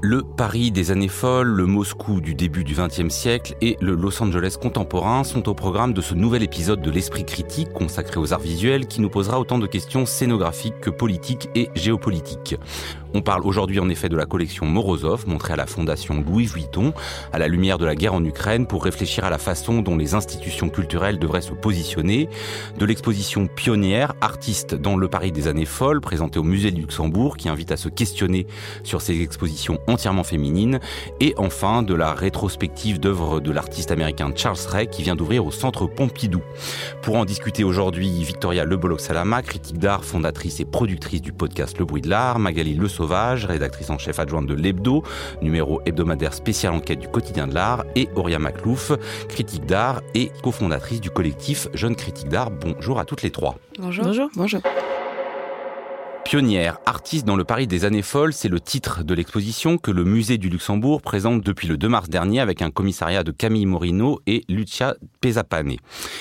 Le Paris des années folles, le Moscou du début du XXe siècle et le Los Angeles contemporain sont au programme de ce nouvel épisode de l'Esprit critique consacré aux arts visuels qui nous posera autant de questions scénographiques que politiques et géopolitiques. On parle aujourd'hui en effet de la collection Morozov, montrée à la fondation Louis Vuitton, à la lumière de la guerre en Ukraine, pour réfléchir à la façon dont les institutions culturelles devraient se positionner, de l'exposition pionnière, artiste dans le Paris des années folles, présentée au musée du Luxembourg, qui invite à se questionner sur ces expositions entièrement féminines, et enfin de la rétrospective d'œuvres de l'artiste américain Charles Ray, qui vient d'ouvrir au Centre Pompidou. Pour en discuter aujourd'hui, Victoria Leboloc-Salama, critique d'art, fondatrice et productrice du podcast Le Bruit de l'Art, Magali Le Sauvage, rédactrice en chef adjointe de l'Hebdo, numéro hebdomadaire spécial enquête du quotidien de l'art, et Auria Maclouf, critique d'art et cofondatrice du collectif Jeunes Critiques d'art. Bonjour à toutes les trois. Bonjour. Bonjour. Bonjour. Pionnière, artiste dans le Paris des années folles, c'est le titre de l'exposition que le musée du Luxembourg présente depuis le 2 mars dernier avec un commissariat de Camille Morino et Lucia Pesapane.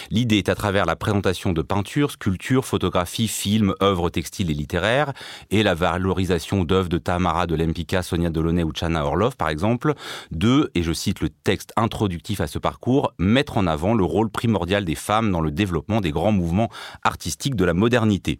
L'idée est à travers la présentation de peintures, sculptures, photographies, films, œuvres textiles et littéraires et la valorisation d'œuvres de Tamara de Lempicka, Sonia Delaunay ou Chana Orlov par exemple, de, et je cite le texte introductif à ce parcours, mettre en avant le rôle primordial des femmes dans le développement des grands mouvements artistiques de la modernité.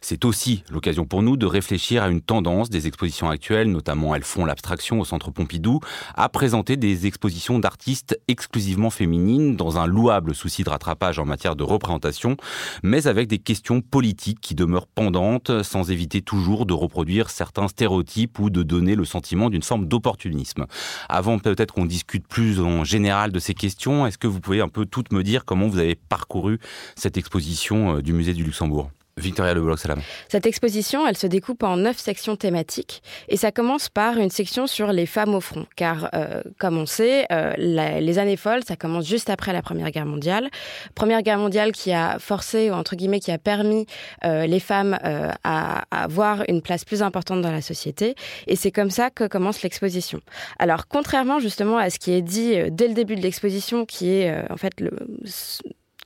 C'est aussi l'occasion pour nous de réfléchir à une tendance des expositions actuelles, notamment elles font l'abstraction au Centre Pompidou, à présenter des expositions d'artistes exclusivement féminines dans un louable souci de rattrapage en matière de représentation, mais avec des questions politiques qui demeurent pendantes, sans éviter toujours de reproduire certains stéréotypes ou de donner le sentiment d'une forme d'opportunisme. Avant peut-être qu'on discute plus en général de ces questions, est-ce que vous pouvez un peu toutes me dire comment vous avez parcouru cette exposition euh, du musée du Luxembourg? Victoria Le Salam. Cette exposition, elle se découpe en neuf sections thématiques et ça commence par une section sur les femmes au front, car euh, comme on sait, euh, les années folles, ça commence juste après la Première Guerre mondiale. Première Guerre mondiale qui a forcé, ou entre guillemets, qui a permis euh, les femmes à, à, avoir une place plus importante dans la société et c'est comme ça que commence l'exposition. Alors contrairement justement à ce qui est dit dès le début de l'exposition, qui est en fait le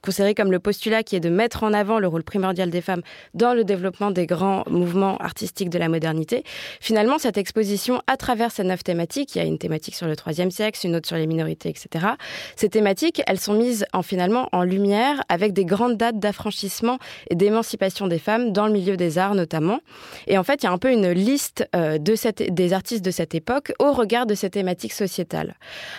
considéré comme le postulat qui est de mettre en avant le rôle primordial des femmes dans le développement des grands mouvements artistiques de la modernité. Finalement, cette exposition, à travers ces neuf thématiques, il y a une thématique sur le troisième sexe, une autre sur les minorités, etc. Ces thématiques, elles sont mises en finalement en lumière avec des grandes dates d'affranchissement et d'émancipation des femmes dans le milieu des arts notamment. Et en fait, il y a un peu une liste euh, des artistes de cette époque au regard de ces thématiques sociétales.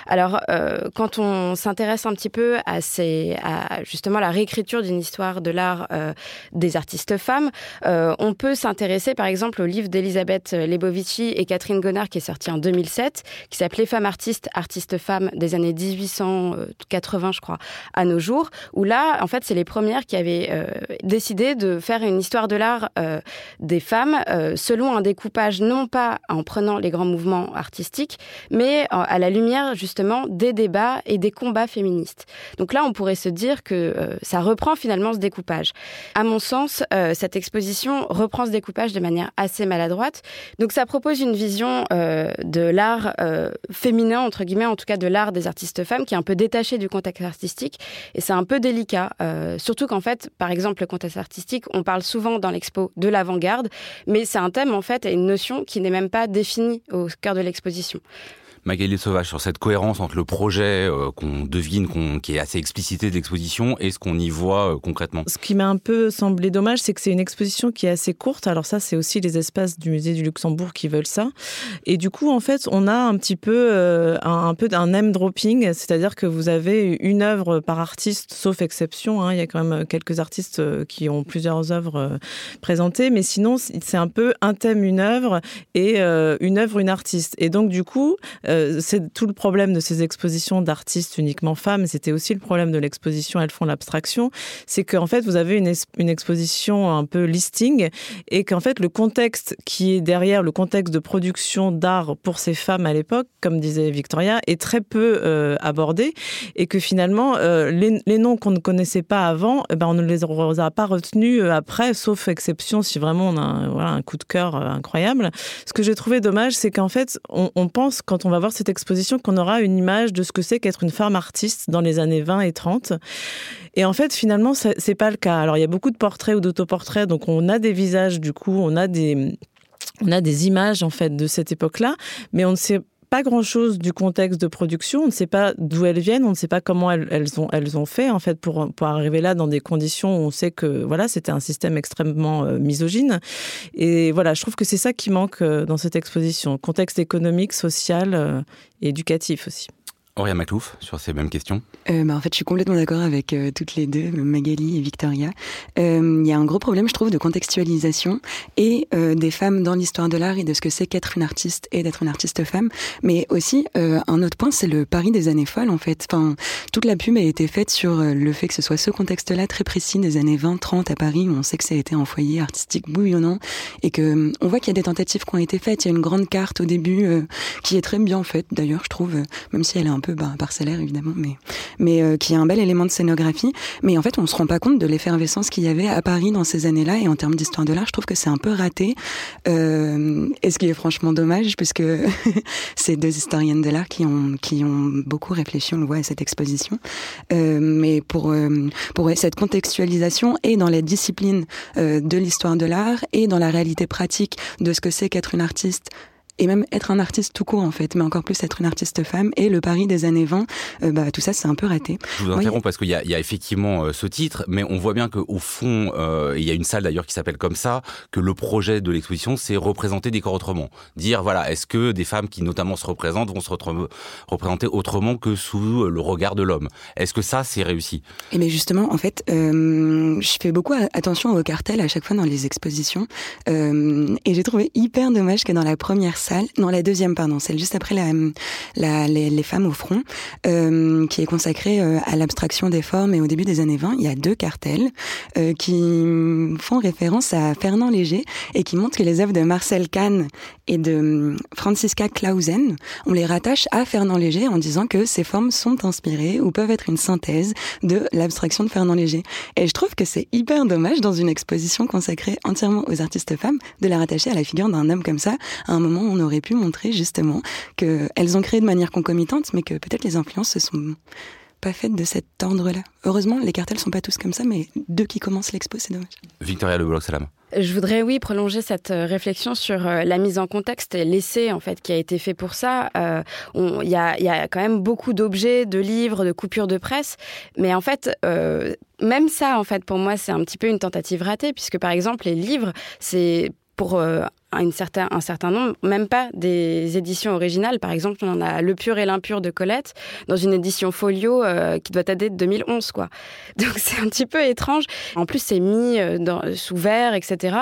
Alors, euh, quand on s'intéresse un petit peu à ces, à, justement la réécriture d'une histoire de l'art euh, des artistes femmes. Euh, on peut s'intéresser par exemple au livre d'Elisabeth Lebovici et Catherine Gonard qui est sorti en 2007, qui s'appelait Femmes artistes, artistes femmes des années 1880 je crois à nos jours, où là en fait c'est les premières qui avaient euh, décidé de faire une histoire de l'art des femmes selon un découpage non pas en prenant les grands mouvements artistiques, mais à la lumière justement des débats et des combats féministes. Donc là on pourrait se dire que euh, ça reprend finalement ce découpage. À mon sens, euh, cette exposition reprend ce découpage de manière assez maladroite. Donc ça propose une vision euh, de l'art féminin, entre guillemets, en tout cas de l'art des artistes femmes, qui est un peu détaché du contexte artistique. Et c'est un peu délicat, surtout qu'en fait, par exemple, le contexte artistique, on parle souvent dans l'expo de l'avant-garde, mais c'est un thème en fait et une notion qui n'est même pas définie au cœur de l'exposition. Magali Sauvage, sur cette cohérence entre le projet euh, qu'on devine, qui est assez explicité de l'exposition, et ce qu'on y voit euh, concrètement. Ce qui m'a un peu semblé dommage, c'est que c'est une exposition qui est assez courte. Alors ça, c'est aussi les espaces du musée du Luxembourg qui veulent ça. Et du coup, en fait, on a un petit peu euh, un, peu d'un name dropping, c'est-à-dire que vous avez une œuvre par artiste, sauf exception. Hein. il y a quand même quelques artistes qui ont plusieurs œuvres présentées, mais sinon, c'est un peu un thème, une œuvre, et une œuvre, une artiste. Et donc, du coup, euh, c'est tout le problème de ces expositions d'artistes uniquement femmes. C'était aussi le problème de l'exposition Elles font l'abstraction. C'est qu'en fait, vous avez une, exposition un peu listing et qu'en fait, le contexte qui est derrière, le contexte de production d'art pour ces femmes à l'époque, comme disait Victoria, est très peu euh, abordé et que finalement, euh, les, noms qu'on ne connaissait pas avant, eh ben, on ne les a pas retenus après, sauf exception si vraiment on a un coup de cœur incroyable. Ce que j'ai trouvé dommage, c'est qu'en fait, on, on pense, quand on va voir cette exposition, qu'on aura une image de ce que c'est qu'être une femme artiste dans les années 20 et 30. Et en fait, finalement, c'est pas le cas. Alors, il y a beaucoup de portraits ou d'autoportraits, donc on a des visages, du coup, on a des, on a des images, en fait, de cette époque-là, mais on ne sait pas grand-chose du contexte de production. On ne sait pas d'où elles viennent, on ne sait pas comment elles, ont, fait en fait pour, pour arriver là dans des conditions où on sait que voilà c'était un système extrêmement euh, misogyne. Et voilà, je trouve que c'est ça qui manque euh, dans cette exposition, contexte économique, social euh, et éducatif aussi. Auria Maclouf, sur ces mêmes questions euh, bah, En fait, je suis complètement d'accord avec euh, toutes les deux, Magali et Victoria. Euh, il y a un gros problème, je trouve, de contextualisation et euh, des femmes dans l'histoire de l'art et de ce que c'est qu'être une artiste et d'être une artiste femme. Mais aussi, euh, un autre point, c'est le pari des années folles, en fait. Enfin, toute la pub a été faite sur le fait que ce soit ce contexte-là très précis des années 20-30 à Paris, où on sait que ça a été un foyer artistique bouillonnant et que on voit qu'il y a des tentatives qui ont été faites. Il y a une grande carte au début qui est très bien faite, d'ailleurs, je trouve, même si elle est un peu bah, parcellaire évidemment, mais mais euh, qui est un bel élément de scénographie. Mais en fait, on se rend pas compte de l'effervescence qu'il y avait à Paris dans ces années-là. Et en termes d'histoire de l'art, je trouve que c'est un peu raté. Euh, et ce qui est franchement dommage, puisque c'est deux historiennes de l'art qui ont qui ont beaucoup réfléchi, on le voit à cette exposition. Euh, mais pour euh, pour cette contextualisation et dans les disciplines de l'histoire de l'art et dans la réalité pratique de ce que c'est qu'être une artiste et même être un artiste tout court en fait, mais encore plus être une artiste femme et le Paris des années 20, euh, bah tout ça c'est un peu raté. Je vous interromps parce qu'il y, y, a effectivement euh, ce titre, mais on voit bien qu'au fond, euh, il y a une salle d'ailleurs qui s'appelle comme ça, que le projet de l'exposition c'est représenter des corps autrement, dire voilà est-ce que des femmes qui notamment se représentent vont se représenter autrement que sous le regard de l'homme? Est-ce que ça c'est réussi? Et mais justement en fait, je fais beaucoup attention au cartel à chaque fois dans les expositions et j'ai trouvé hyper dommage que dans la première salle, non la deuxième pardon, celle juste après la, la les, les, femmes au front, euh, qui est consacrée euh, à l'abstraction des formes. Et au début des années 20, il y a deux cartels euh, qui font référence à Fernand Léger et qui montrent que les œuvres de Marcel Kahn et de Franziska Clausen, on les rattache à Fernand Léger en disant que ces formes sont inspirées ou peuvent être une synthèse de l'abstraction de Fernand Léger. Et je trouve que c'est hyper dommage dans une exposition consacrée entièrement aux artistes femmes de la rattacher à la figure d'un homme comme ça, à un moment où on aurait pu montrer justement qu'elles ont créé de manière concomitante, mais que peut-être les influences se sont pas faites de cet ordre-là. Heureusement, les cartels sont pas tous comme ça, mais deux qui commencent l'expo, c'est dommage. Victoria Le Salam. Je voudrais, oui, prolonger cette réflexion sur euh, la mise en contexte et l'essai, en fait, qui a été fait pour ça. Il euh, y, a, y, a, quand même beaucoup d'objets, de livres, de coupures de presse. Mais en fait, euh, même ça, en fait, pour moi, c'est un petit peu une tentative ratée, puisque, par exemple, les livres, c'est pour euh, une certain, un certain nombre, même pas des éditions originales. Par exemple, on a Le pur et l'impur de Colette dans une édition folio euh, qui doit dater de 2011. Quoi. Donc c'est un petit peu étrange. En plus, c'est mis euh, sous verre, etc.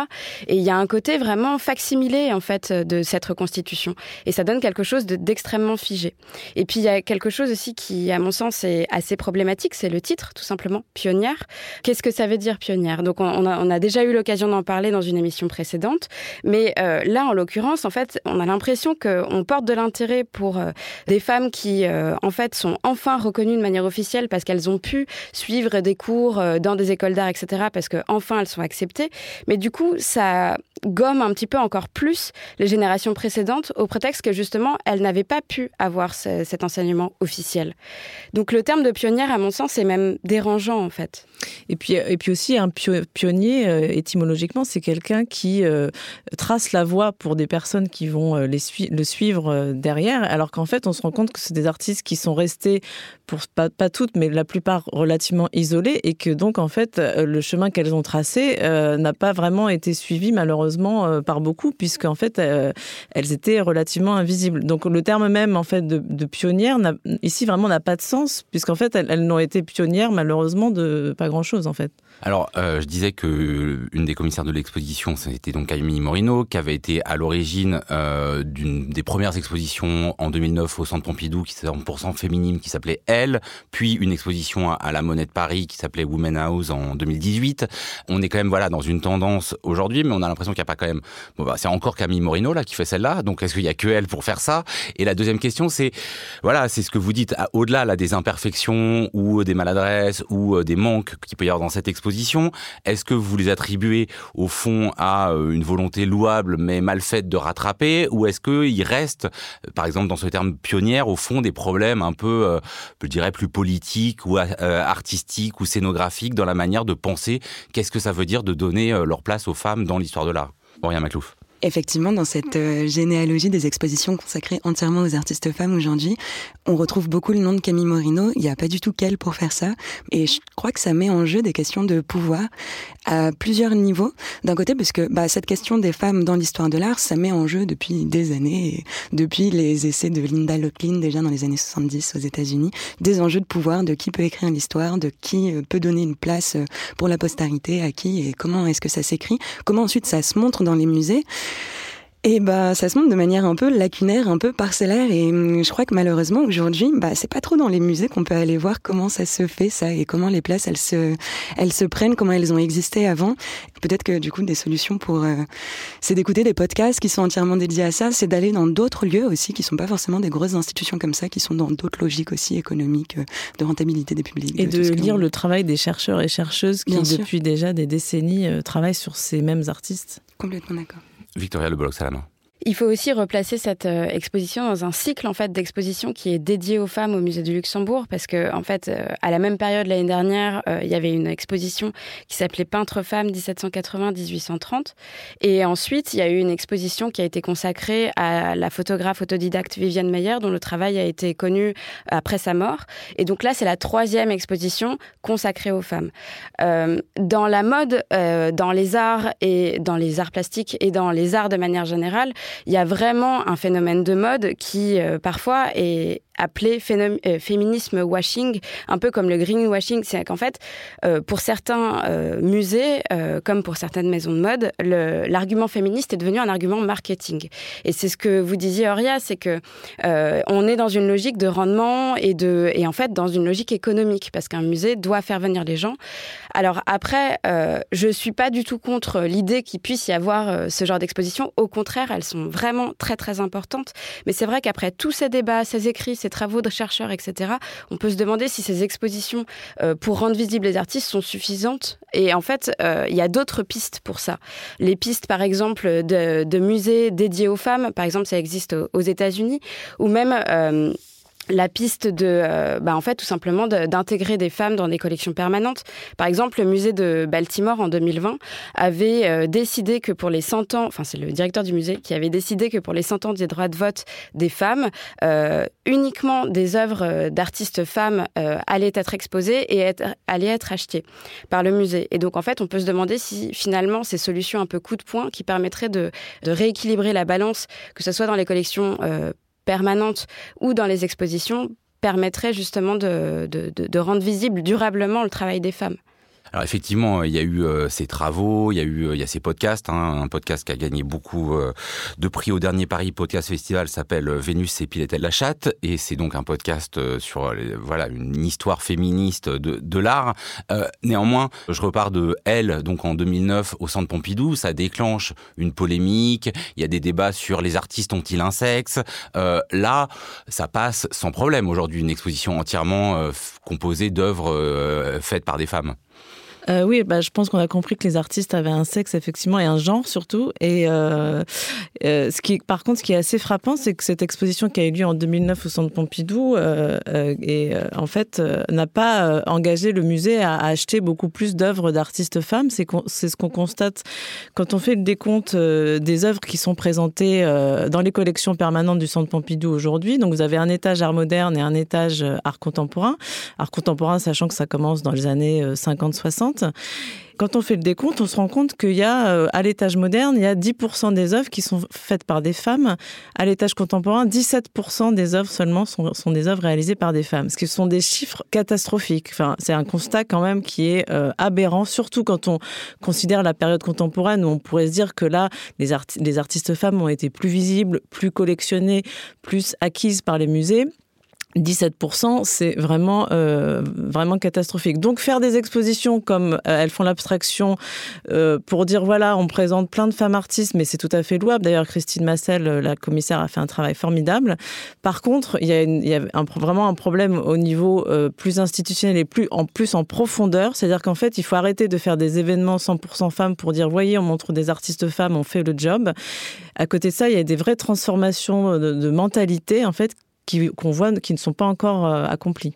Et il y a un côté vraiment facsimilé en fait de cette reconstitution. Et ça donne quelque chose d'extrêmement de, figé. Et puis il y a quelque chose aussi qui, à mon sens, est assez problématique, c'est le titre, tout simplement, pionnière. Qu'est-ce que ça veut dire pionnière? Donc on, on, a, on a déjà eu l'occasion d'en parler dans une émission précédente, mais euh, là, en l'occurrence, en fait, on a l'impression qu'on porte de l'intérêt pour euh, des femmes qui, euh, en fait, sont enfin reconnues de manière officielle parce qu'elles ont pu suivre des cours dans des écoles d'art, etc., parce que enfin elles sont acceptées. Mais du coup, ça gomme un petit peu encore plus les générations précédentes au prétexte que justement, elles n'avaient pas pu avoir ce, cet enseignement officiel. Donc le terme de pionnière, à mon sens, est même dérangeant, en fait. Et puis, et puis aussi, un pionnier, euh, étymologiquement, c'est quelqu'un qui euh, trace la voie pour des personnes qui vont euh, les le suivre derrière, alors qu'en fait, on se rend compte que c'est des artistes qui sont restés, pour pas, toutes, mais la plupart relativement isolés, et que donc, en fait, le chemin qu'elles ont tracé n'a pas vraiment été suivi, malheureusement par beaucoup, puisqu'en fait, elles étaient relativement invisibles. Donc le terme même en fait de, de pionnière ici vraiment n'a pas de sens, puisqu'en fait, elles, elles n'ont été pionnières malheureusement de pas grand-chose en fait. Alors, euh, je disais que une des commissaires de l'exposition, c'était donc Camille Morino, qui avait été à l'origine euh, d'une des premières expositions en 2009 au Centre Pompidou, qui était 100% féminine, qui s'appelait Elle, puis une exposition à, la Monnaie de Paris qui s'appelait Women House en 2018. On est quand même voilà dans une tendance aujourd'hui, mais on a l'impression qu'il n'y a pas quand même. Bon, bah, c'est encore Camille Morino là qui fait celle-là. Donc, est-ce qu'il y a que elle pour faire ça? Et la deuxième question, c'est voilà, c'est ce que vous dites. Au-delà là des imperfections ou des maladresses ou euh, des manques qu'il peut y avoir dans cette exposition. Est-ce que vous les attribuez au fond à euh, une volonté louable mais mal faite de rattraper ou est-ce qu'il reste, euh, par exemple dans ce terme pionnière, au fond des problèmes un peu, euh, je dirais, plus politiques ou artistiques ou scénographiques dans la manière de penser? Qu'est-ce que ça veut dire de donner leur place aux femmes dans l'histoire de l'art? Rien Maclouf. Effectivement, dans cette euh, généalogie des expositions consacrées entièrement aux artistes femmes aujourd'hui, on retrouve beaucoup le nom de Camille Morino. Il n'y a pas du tout qu'elle pour faire ça. Et je crois que ça met en jeu des questions de pouvoir à plusieurs niveaux. D'un côté, parce que bah, cette question des femmes dans l'histoire de l'art, ça met en jeu depuis des années, depuis les essais de Linda Locklin déjà dans les années 70 aux États-Unis, des enjeux de pouvoir, de qui peut écrire l'histoire, de qui euh, peut donner une place euh, pour la postérité, à qui et comment est-ce que ça s'écrit, comment ensuite ça se montre dans les musées. Et bah, ça se montre de manière un peu lacunaire, un peu parcellaire. Et hum, je crois que malheureusement aujourd'hui, bah, c'est pas trop dans les musées qu'on peut aller voir comment ça se fait ça et comment les places elles se, elles se prennent, comment elles ont existé avant. Peut-être que du coup des solutions pour, euh, c'est d'écouter des podcasts qui sont entièrement dédiés à ça, c'est d'aller dans d'autres lieux aussi qui sont pas forcément des grosses institutions comme ça, qui sont dans d'autres logiques aussi économiques euh, de rentabilité des publics. Et de lire le travail des chercheurs et chercheuses qui depuis déjà des décennies euh, travaillent sur ces mêmes artistes. Complètement d'accord. Victoria Le Salama. Il faut aussi replacer cette euh, exposition dans un cycle en fait d'exposition qui est dédié aux femmes au musée du Luxembourg parce que en fait euh, à la même période l'année dernière euh, il y avait une exposition qui s'appelait Peintre femmes 1780-1830 et ensuite il y a eu une exposition qui a été consacrée à la photographe autodidacte Viviane Meyer dont le travail a été connu après sa mort. Et donc là c'est la troisième exposition consacrée aux femmes. Dans la mode dans les arts et dans les arts plastiques et dans les arts de manière générale il y a vraiment un phénomène de mode qui euh, parfois est appelé euh, féminisme washing, un peu comme le greenwashing. C'est qu'en fait, euh, pour certains euh, musées, comme pour certaines maisons de mode, l'argument féministe est devenu un argument marketing. Et c'est ce que vous disiez, Auria, c'est que on est dans une logique de rendement et de et en fait dans une logique économique parce qu'un musée doit faire venir les gens. Alors après, je suis pas du tout contre l'idée qu'il puisse y avoir ce genre d'exposition. Au contraire, elles sont vraiment très très importantes. Mais c'est vrai qu'après tous ces débats, ces écrits, ces travaux de chercheurs, etc., on peut se demander si ces expositions euh, pour rendre visibles les artistes sont suffisantes. Et en fait, euh, il y a d'autres pistes pour ça. Les pistes, par exemple, de, musées dédiés aux femmes, par exemple, ça existe aux, États-Unis, ou même euh, la piste de, euh, bah en fait, tout simplement d'intégrer des femmes dans des collections permanentes. Par exemple, le musée de Baltimore en 2020 avait euh, décidé que pour les 100 ans, enfin c'est le directeur du musée qui avait décidé que pour les 100 ans des droits de vote des femmes, euh, uniquement des œuvres d'artistes femmes allaient être exposées et allaient être achetées par le musée. Et donc en fait, on peut se demander si finalement ces solutions un peu coup de poing qui permettraient de rééquilibrer la balance, que ce soit dans les collections permanente ou dans les expositions permettrait justement de, de, rendre visible durablement le travail des femmes. Alors effectivement, il y a eu euh, ces travaux, il y a eu euh, il y a ces podcasts, hein, un podcast qui a gagné beaucoup euh, de prix au dernier Paris Podcast Festival s'appelle Vénus et Piletel la chatte et c'est donc un podcast sur voilà une histoire féministe de, de l'art. néanmoins, je repars de Elle donc en 2009 au Centre Pompidou, ça déclenche une polémique, il y a des débats sur les artistes ont-ils un sexe. là, ça passe sans problème aujourd'hui une exposition entièrement composée d'œuvres faites par des femmes. Euh, oui, bah, je pense qu'on a compris que les artistes avaient un sexe effectivement et un genre surtout. Et euh, euh, ce qui, par contre, ce qui est assez frappant, c'est que cette exposition qui a eu lieu en 2009 au Centre Pompidou, et en fait, n'a pas engagé le musée à, acheter beaucoup plus d'œuvres d'artistes femmes. C'est ce qu'on constate quand on fait le décompte des œuvres qui sont présentées dans les collections permanentes du Centre Pompidou aujourd'hui. Donc, vous avez un étage art moderne et un étage art contemporain. Art contemporain, sachant que ça commence dans les années 50-60. Quand on fait le décompte, on se rend compte qu'il y a, euh, à l'étage moderne, il y a 10% des œuvres qui sont faites par des femmes. À l'étage contemporain, 17% des œuvres seulement sont, des œuvres réalisées par des femmes. Ce qui sont des chiffres catastrophiques. Enfin, c'est un constat quand même qui est euh, aberrant, surtout quand on considère la période contemporaine où on pourrait se dire que là, les artistes femmes ont été plus visibles, plus collectionnées, plus acquises par les musées. 17%, c'est vraiment, euh, vraiment catastrophique. Donc faire des expositions comme euh, elles font l'abstraction euh, pour dire voilà, on présente plein de femmes artistes, mais c'est tout à fait louable. D'ailleurs, Christine Massel, la commissaire, a fait un travail formidable. Par contre, il y a, vraiment un problème au niveau plus institutionnel et plus en plus en profondeur. C'est-à-dire qu'en fait, il faut arrêter de faire des événements 100% femmes pour dire voyez, on montre des artistes femmes, on fait le job. À côté de ça, il y a des vraies transformations de, de mentalité en fait qu'on voit qui ne sont pas encore euh, accomplis.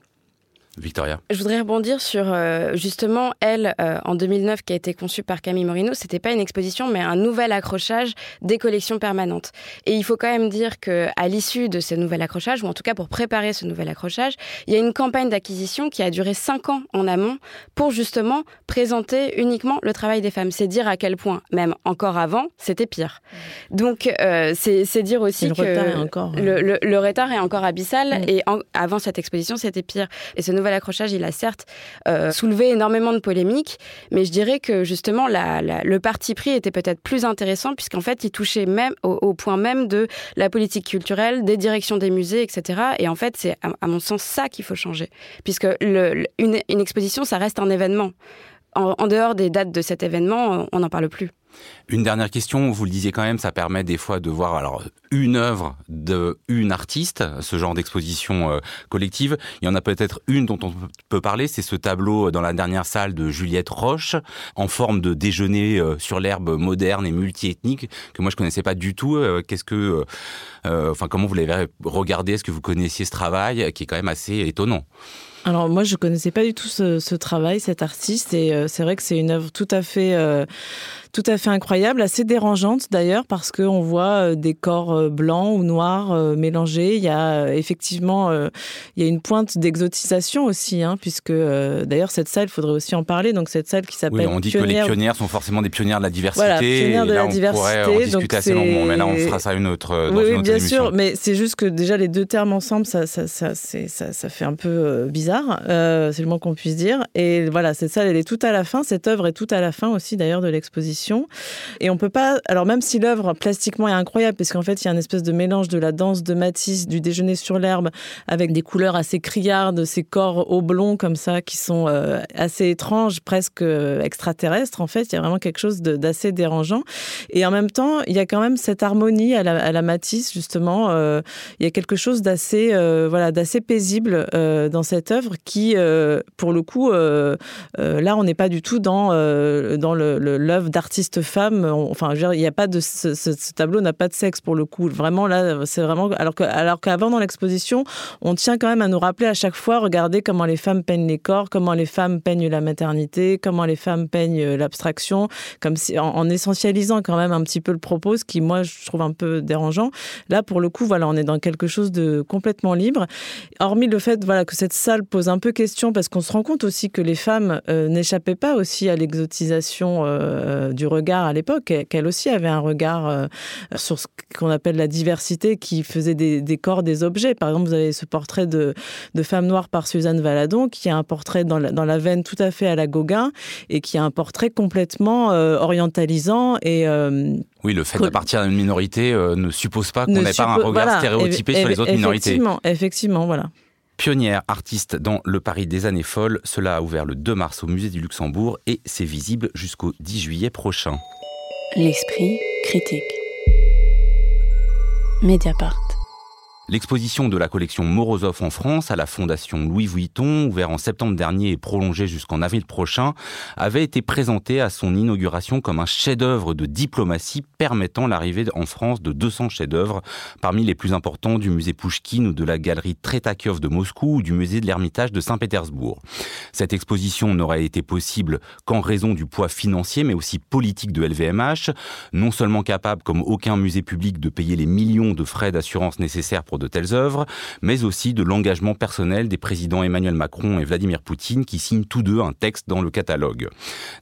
Victoria. Je voudrais rebondir sur euh, justement elle euh, en 2009 qui a été conçue par Camille Morino. C'était pas une exposition, mais un nouvel accrochage des collections permanentes. Et il faut quand même dire que à l'issue de ce nouvel accrochage, ou en tout cas pour préparer ce nouvel accrochage, il y a une campagne d'acquisition qui a duré cinq ans en amont pour justement présenter uniquement le travail des femmes. C'est dire à quel point, même encore avant, c'était pire. Donc euh, c'est dire aussi le que retard est encore, le, le, le, retard est encore abyssal. Et en, avant cette exposition, c'était pire. Et ce nouvel accrochage, il a certes euh, soulevé énormément de polémiques, mais je dirais que justement le parti pris était peut-être plus intéressant puisqu'en fait il touchait même au, point même de la politique culturelle, des directions des musées, etc. Et en fait c'est à, mon sens ça qu'il faut changer, puisque une, exposition ça reste un événement. En, en dehors des dates de cet événement, on n'en parle plus. Une dernière question, vous le disiez quand même, ça permet des fois de voir alors une œuvre de une artiste, ce genre d'exposition euh, collective. Il y en a peut-être une dont on peut parler, c'est ce tableau dans la dernière salle de Juliette Roche, en forme de déjeuner euh, sur l'herbe moderne et multiethnique que moi je connaissais pas du tout. Euh, Qu'est-ce que, enfin comment vous l'avez regardé? Est-ce que vous connaissiez ce travail qui est quand même assez étonnant? Alors moi je connaissais pas du tout ce, travail, cet artiste, et c'est vrai que c'est une œuvre tout à fait, tout à fait incroyable, assez dérangeante d'ailleurs parce qu'on voit euh, des corps blancs ou noirs euh, mélangés. Il y a effectivement, euh, il y a une pointe d'exotisation aussi, hein, puisque d'ailleurs cette salle, il faudrait aussi en parler. Donc cette salle qui s'appelle. Oui, on dit que les pionnières sont forcément des pionnières de la diversité. Voilà, pionnières de et là, la on diversité. pourrait en discuter assez longuement, mais là on fera ça une autre. Dans oui, une autre bien émission. sûr, mais c'est juste que déjà les deux termes ensemble, ça, ça, ça, ça, ça fait un peu bizarre. Euh, c'est le moins qu'on puisse dire. Et voilà, cette salle, elle est tout à la fin. Cette œuvre est tout à la fin aussi, d'ailleurs, de l'exposition. Et on peut pas. Alors, même si l'œuvre plastiquement est incroyable, puisqu'en fait, il y a un espèce de mélange de la danse de Matisse, du déjeuner sur l'herbe, avec des couleurs assez criardes, ces corps oblongs comme ça, qui sont euh, assez étranges, presque euh, extraterrestres. En fait, il y a vraiment quelque chose d'assez dérangeant. Et en même temps, il y a quand même cette harmonie à la, Matisse, justement. Euh, il y a quelque chose d'assez voilà, d'assez paisible dans cette œuvre qui, pour le coup, là, on n'est pas du tout dans, l'œuvre le, d'artiste femme. Enfin, je veux dire, il n'y a pas de ce, tableau n'a pas de sexe pour le coup. Vraiment, là, c'est vraiment alors que alors qu'avant dans l'exposition, on tient quand même à nous rappeler à chaque fois, regardez comment les femmes peignent les corps, comment les femmes peignent la maternité, comment les femmes peignent l'abstraction, comme en essentialisant quand même un petit peu le propos, ce qui moi je trouve un peu dérangeant. Là, pour le coup, voilà, on est dans quelque chose de complètement libre. Hormis le fait, voilà, que cette salle pose un peu question parce qu'on se rend compte aussi que les femmes euh, n'échappaient pas aussi à l'exotisation euh, du regard à l'époque, qu'elles aussi avaient un regard euh, sur ce qu'on appelle la diversité qui faisait des, des, corps des objets. Par exemple, vous avez ce portrait de, de femme noire par Suzanne Valadon qui a un portrait dans la, dans la veine tout à fait à la Gauguin et qui a un portrait complètement euh, orientalisant et euh, oui, le fait d'appartenir à une minorité euh, ne suppose pas qu'on n'ait pas un regard voilà, stéréotypé sur les autres minorités. Effectivement, effectivement, voilà. Pionnière, artiste dans le Paris des années folles, cela a ouvert le 2 mars au musée du Luxembourg et c'est visible jusqu'au 10 juillet prochain. L'esprit critique. Mediapart. L'exposition de la collection Morozov en France à la Fondation Louis Vuitton, ouvert en septembre dernier et prolongée jusqu'en avril prochain, avait été présentée à son inauguration comme un chef-d'œuvre de diplomatie permettant l'arrivée en France de 200 chefs-d'œuvre, parmi les plus importants du musée Pouchkine ou de la galerie Tretakiov de Moscou ou du musée de l'Ermitage de Saint-Pétersbourg. Cette exposition n'aurait été possible qu'en raison du poids financier mais aussi politique de LVMH, non seulement capable comme aucun musée public de payer les millions de frais d'assurance nécessaires pour de telles œuvres, mais aussi de l'engagement personnel des présidents Emmanuel Macron et Vladimir Poutine qui signent tous deux un texte dans le catalogue.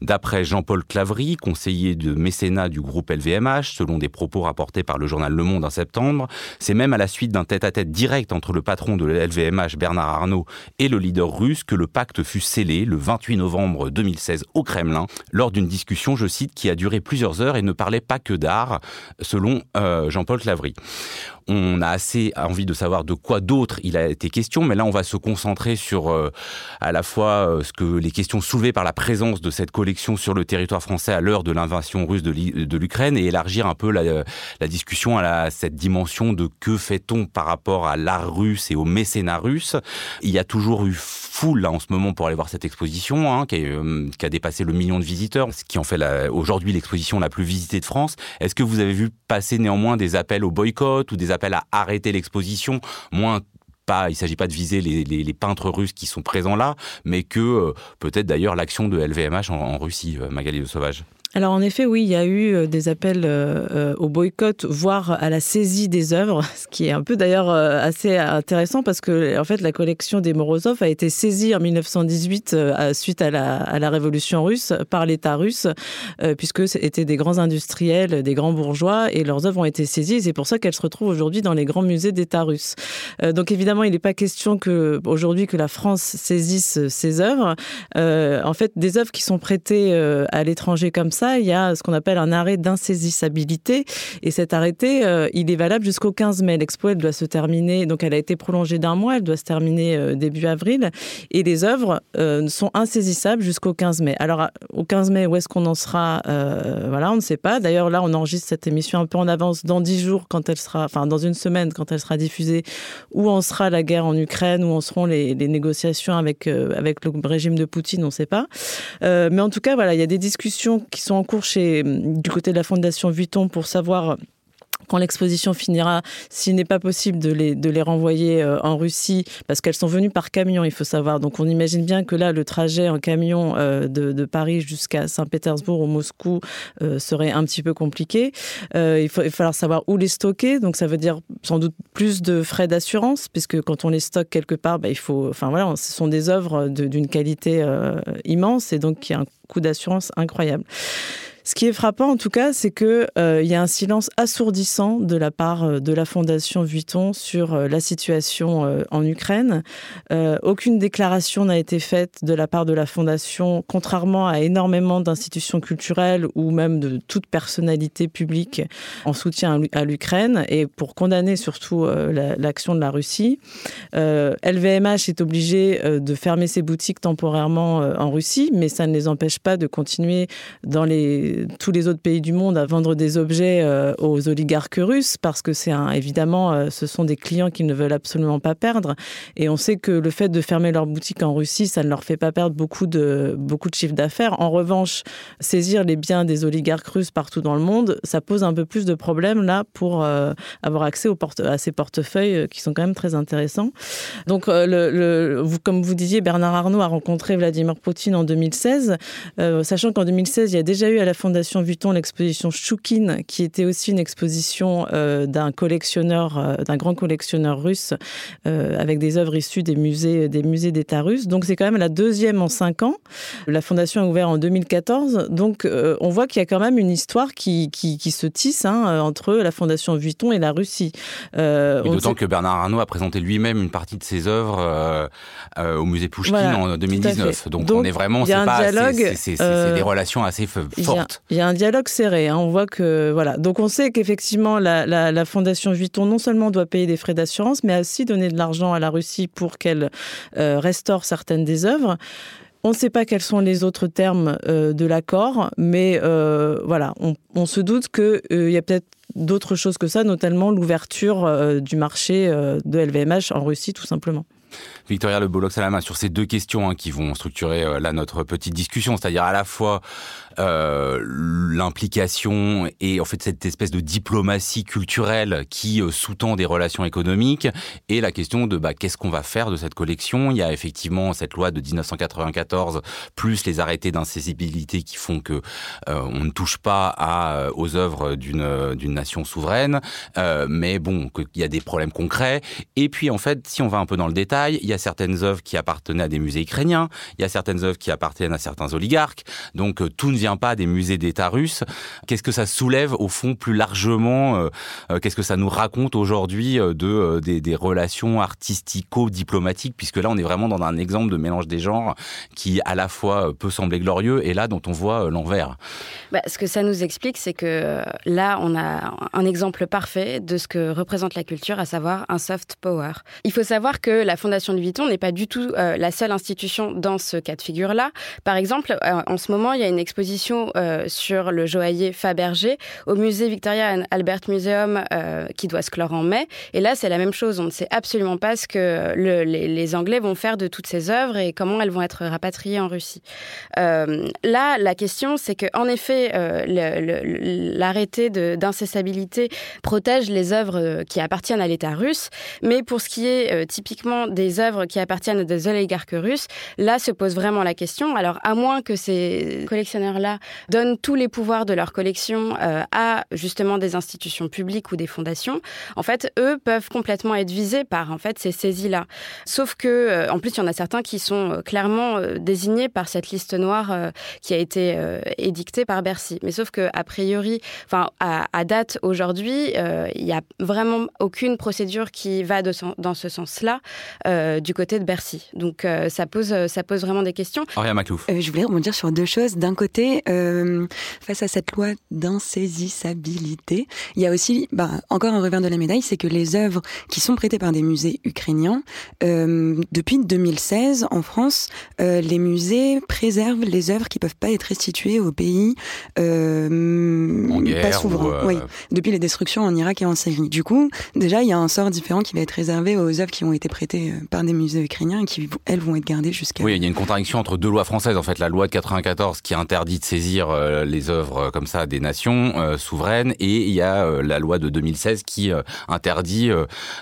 D'après Jean-Paul Clavry, conseiller de mécénat du groupe LVMH, selon des propos rapportés par le journal Le Monde en septembre, c'est même à la suite d'un tête-à-tête direct entre le patron de LVMH, Bernard Arnault, et le leader russe que le pacte fut scellé le 28 novembre 2016 au Kremlin, lors d'une discussion, je cite, qui a duré plusieurs heures et ne parlait pas que d'art, selon euh, Jean-Paul Clavry. On a assez envie de savoir de quoi d'autre il a été question, mais là on va se concentrer sur euh, à la fois euh, ce que les questions soulevées par la présence de cette collection sur le territoire français à l'heure de l'invasion russe de l'Ukraine et élargir un peu la, la discussion à cette dimension de que fait-on par rapport à l'art russe et au mécénat russe. Il y a toujours eu foule là en ce moment pour aller voir cette exposition hein, qui, a, euh, dépassé le million de visiteurs, ce qui en fait aujourd'hui l'exposition la plus visitée de France. Est-ce que vous avez vu passer néanmoins des appels au boycott ou des appel à arrêter l'exposition, moins pas, il ne s'agit pas de viser les, peintres russes qui sont présents là, mais que euh, peut-être d'ailleurs l'action de LVMH en, Russie, euh, Magali de Sauvage. Alors en effet, oui, il y a eu euh, des appels euh, euh, au boycott, voire à la saisie des œuvres, ce qui est un peu d'ailleurs assez intéressant parce que en fait la collection des Morozov a été saisie en 1918 suite à la, la révolution russe par l'État russe, puisque c'était des grands industriels, des grands bourgeois, et leurs œuvres ont été saisies. C'est pour ça qu'elles se retrouvent aujourd'hui dans les grands musées d'État russes. donc évidemment, il n'est pas question que aujourd'hui que la France saisisse ces œuvres. en fait, des œuvres qui sont prêtées à l'étranger comme ça il y a ce qu'on appelle un arrêt d'insaisissabilité. Et cet arrêté, euh, il est valable jusqu'au 15 mai. L'expo, elle doit se terminer, donc elle a été prolongée d'un mois, elle doit se terminer euh, début avril. Et les œuvres euh, sont insaisissables jusqu'au 15 mai. Alors, au 15 mai, où est-ce qu'on en sera Voilà, on ne sait pas. D'ailleurs, là, on enregistre cette émission un peu en avance dans 10 jours, quand elle sera, enfin, dans une semaine, quand elle sera diffusée, où en sera la guerre en Ukraine, où en seront les, les négociations avec, avec le régime de Poutine, on ne sait pas. mais en tout cas, voilà, il y a des discussions qui sont en cours chez, du côté de la Fondation Vuitton pour savoir quand l'exposition finira, s'il n'est pas possible de les, de les renvoyer euh, en Russie, parce qu'elles sont venues par camion, il faut savoir. Donc on imagine bien que là, le trajet en camion euh, de, Paris jusqu'à Saint-Pétersbourg ou Moscou euh, serait un petit peu compliqué. il, faut, il va falloir savoir où les stocker, donc ça veut dire sans doute plus de frais d'assurance, puisque quand on les stocke quelque part, bah, il faut, enfin voilà, ce sont des œuvres d'une qualité immense et donc y a un coût d'assurance incroyable. Ce qui est frappant, en tout cas, c'est qu'il euh, y a un silence assourdissant de la part euh, de la Fondation Vuitton sur euh, la situation en Ukraine. aucune déclaration n'a été faite de la part de la Fondation, contrairement à énormément d'institutions culturelles ou même de toute personnalité publique en soutien à l'Ukraine et pour condamner surtout l'action de la Russie. LVMH est obligé de fermer ses boutiques temporairement en Russie, mais ça ne les empêche pas de continuer dans les tous les autres pays du monde à vendre des objets euh, aux oligarques russes parce que c'est évidemment euh, ce sont des clients qu'ils ne veulent absolument pas perdre. Et on sait que le fait de fermer leur boutique en Russie ça ne leur fait pas perdre beaucoup de beaucoup de chiffre d'affaires. En revanche saisir les biens des oligarques russes partout dans le monde ça pose un peu plus de problèmes là pour euh, avoir accès aux porte à ces portefeuilles qui sont quand même très intéressants. Donc le, vous, comme vous disiez Bernard Arnault a rencontré Vladimir Poutine en 2016 sachant qu'en 2016 il y a déjà eu à la Fondation Vuitton l'exposition Choukine, qui était aussi une exposition euh, d'un collectionneur, euh, d'un grand collectionneur russe, euh, avec des œuvres issues des musées, des musées d'État russes. Donc c'est quand même la deuxième en cinq ans. La fondation a ouvert en 2014. Donc on voit qu'il y a quand même une histoire qui, qui, se tisse hein, entre la Fondation Vuitton et la Russie. D'autant que Bernard Arnault a présenté lui-même une partie de ses œuvres au musée Pouchkine en 2019. Donc, on est vraiment, c'est pas, c'est des relations assez fortes. Il y a un dialogue serré. Hein. On voit que voilà. Donc on sait qu'effectivement la, fondation Vuitton non seulement doit payer des frais d'assurance, mais aussi donner de l'argent à la Russie pour qu'elle euh, restaure certaines des œuvres. On ne sait pas quels sont les autres termes euh, de l'accord, mais euh, voilà, on, se doute qu'il y a peut-être d'autres choses que ça, notamment l'ouverture du marché de LVMH en Russie, tout simplement. Victoria Le Bolloc Salama sur ces deux questions hein, qui vont structurer là notre petite discussion, c'est-à-dire à la fois l'implication et en fait cette espèce de diplomatie culturelle qui sous-tend des relations économiques et la question de bah, qu'est-ce qu'on va faire de cette collection? Il y a effectivement cette loi de 1994 plus les arrêtés d'incessibilité qui font que on ne touche pas aux œuvres d'une nation souveraine, mais bon, qu'il y a des problèmes concrets. Et puis en fait, si on va un peu dans le détail, il y a certaines œuvres qui appartenaient à des musées ukrainiens, il y a certaines œuvres qui appartiennent à certains oligarques. Donc euh, tout ne pas des musées d'État russes. Qu'est-ce que ça soulève au fond plus largement euh, euh, Qu'est-ce que ça nous raconte aujourd'hui de des, relations artistico-diplomatiques Puisque là, on est vraiment dans un exemple de mélange des genres qui à la fois peut sembler glorieux et là dont on voit l'envers. Bah, ce que ça nous explique, c'est que là, on a un exemple parfait de ce que représente la culture, à savoir un soft power. Il faut savoir que la Fondation Louis Vuitton n'est pas du tout euh, la seule institution dans ce cas de figure-là. Par exemple, euh, en ce moment, il y a une exposition euh, sur le joaillier Fabergé au musée Victoria and Albert Museum qui doit se clore en mai. Et là, c'est la même chose. On ne sait absolument pas ce que les, Anglais vont faire de toutes ces œuvres et comment elles vont être rapatriées en Russie. là, la question, c'est que en effet, l'arrêté d'incessabilité protège les œuvres qui appartiennent à l'État russe, mais pour ce qui est typiquement des œuvres qui appartiennent à des oligarques russes, là se pose vraiment la question. Alors, à moins que ces collectionneurs-là donnent tous les pouvoirs de leur collection euh, à justement des institutions publiques ou des fondations, en fait, eux peuvent complètement être visés par en fait ces saisies-là. Sauf que, euh, en plus, il y en a certains qui sont euh, clairement désignés par cette liste noire qui a été édictée par Bercy. Mais sauf que, a priori, enfin, à, date aujourd'hui, il n'y a vraiment aucune procédure qui va dans ce sens-là du côté de Bercy. Donc euh, ça pose ça pose vraiment des questions. Aria Maclouf. Euh, je voulais rebondir sur deux choses. D'un côté, face à cette loi d'insaisissabilité, il y a aussi bah, encore un revers de la médaille, c'est que les œuvres qui sont prêtées par des musées ukrainiens, depuis 2016 en France, les musées préservent les œuvres qui peuvent pas être restituées au pays pas souverain. Oui, depuis les destructions en Irak et en Syrie. Du coup, déjà il y a un sort différent qui va être réservé aux œuvres qui ont été prêtées par des musées ukrainiens et qui, elles, vont être gardées jusqu'à... Oui, il y a une contradiction entre deux lois françaises. En fait, la loi de 94 qui interdit saisir euh, les œuvres euh, comme ça des nations euh, souveraines et il y a la loi de 2016 qui interdit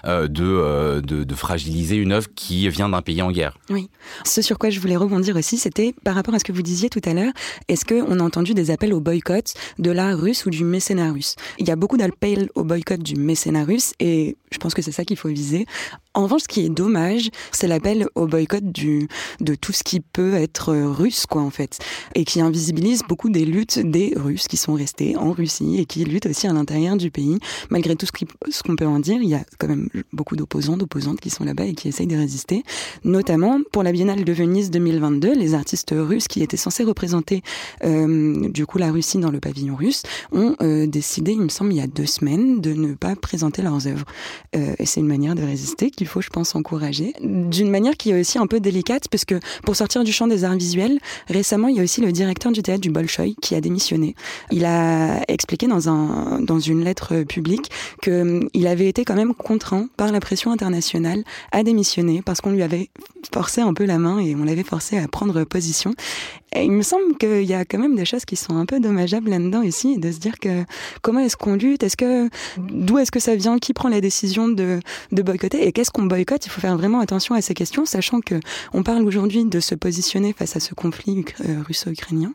de, de, fragiliser une œuvre qui vient d'un pays en guerre. Oui. Ce sur quoi je voulais rebondir aussi, c'était par rapport à ce que vous disiez tout à l'heure, est-ce qu'on a entendu des appels au boycott de l'art russe ou du mécénat russe? Il y a beaucoup d'appels au boycott du mécénat russe et je pense que c'est ça qu'il faut viser. En revanche, ce qui est dommage, c'est l'appel au boycott du, de tout ce qui peut être russe, quoi, en fait. Et qui invisibilise beaucoup des luttes des Russes qui sont restés en Russie et qui luttent aussi à l'intérieur du pays. Malgré tout ce qu'on peut en dire, il y a quand même beaucoup d'opposants, d'opposantes qui sont là-bas et qui essayent de résister. Notamment, pour la Biennale de Venise 2022, les artistes russes qui étaient censés représenter, euh, du coup, la Russie dans le pavillon russe, ont euh, décidé, il me semble, il y a deux semaines, de ne pas présenter leurs œuvres. Euh, et c'est une manière de résister qui il faut, je pense, encourager. D'une manière qui est aussi un peu délicate, parce que pour sortir du champ des arts visuels, récemment, il y a aussi le directeur du théâtre du Bolchoï qui a démissionné. Il a expliqué dans, un, dans une lettre publique qu'il hum, avait été quand même contraint par la pression internationale à démissionner parce qu'on lui avait forcé un peu la main et on l'avait forcé à prendre position. Et il me semble qu'il y a quand même des choses qui sont un peu dommageables là-dedans ici, de se dire que comment est-ce qu'on lutte, est-ce que d'où est-ce que ça vient, qui prend la décision? De, de boycotter et qu'est-ce qu'on boycotte? Il faut faire vraiment attention à ces questions, sachant que on parle aujourd'hui de se positionner face à ce conflit euh, russo-ukrainien.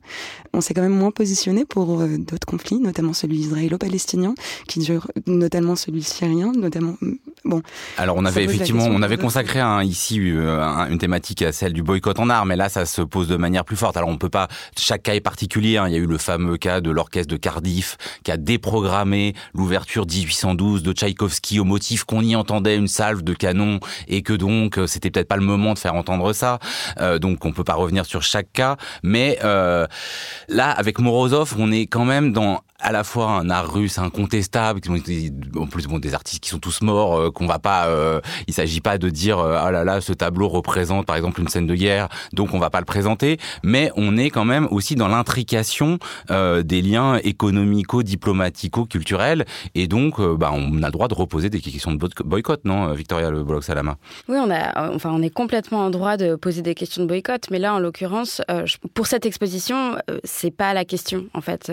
On s'est quand même moins positionné pour euh, d'autres conflits, notamment celui israélo-palestinien, qui dure, notamment celui syrien, notamment bon. Alors on avait effectivement, on avait consacré un, ici euh, une thématique à celle du boycott en armes, mais là ça se pose de manière plus forte. Alors on peut pas, chaque cas est particulier. Hein. Il y a eu le fameux cas de l'orchestre de Cardiff qui a déprogrammé l'ouverture 1812 de Tchaïkovski au motif qu'on y entendait une salve de canon et que donc euh, c'était peut-être pas le moment de faire entendre ça. Euh, donc on peut pas revenir sur chaque cas, mais euh, là avec Morozov, on est quand même dans à la fois un art russe incontestable, en plus bon, des artistes qui sont tous morts, euh, qu'on va pas, euh, il s'agit pas de dire euh, ah là là ce tableau représente par exemple une scène de guerre, donc on va pas le présenter, mais on est quand même aussi dans l'intrication euh, des liens économico, diplomatico, culturels, et donc bah, on a le droit de reposer des questions de boycott, non, Victoria Le Salama? Oui, on a, enfin on est complètement en droit de poser des questions de boycott, mais là en l'occurrence, pour cette exposition, c'est pas la question en fait.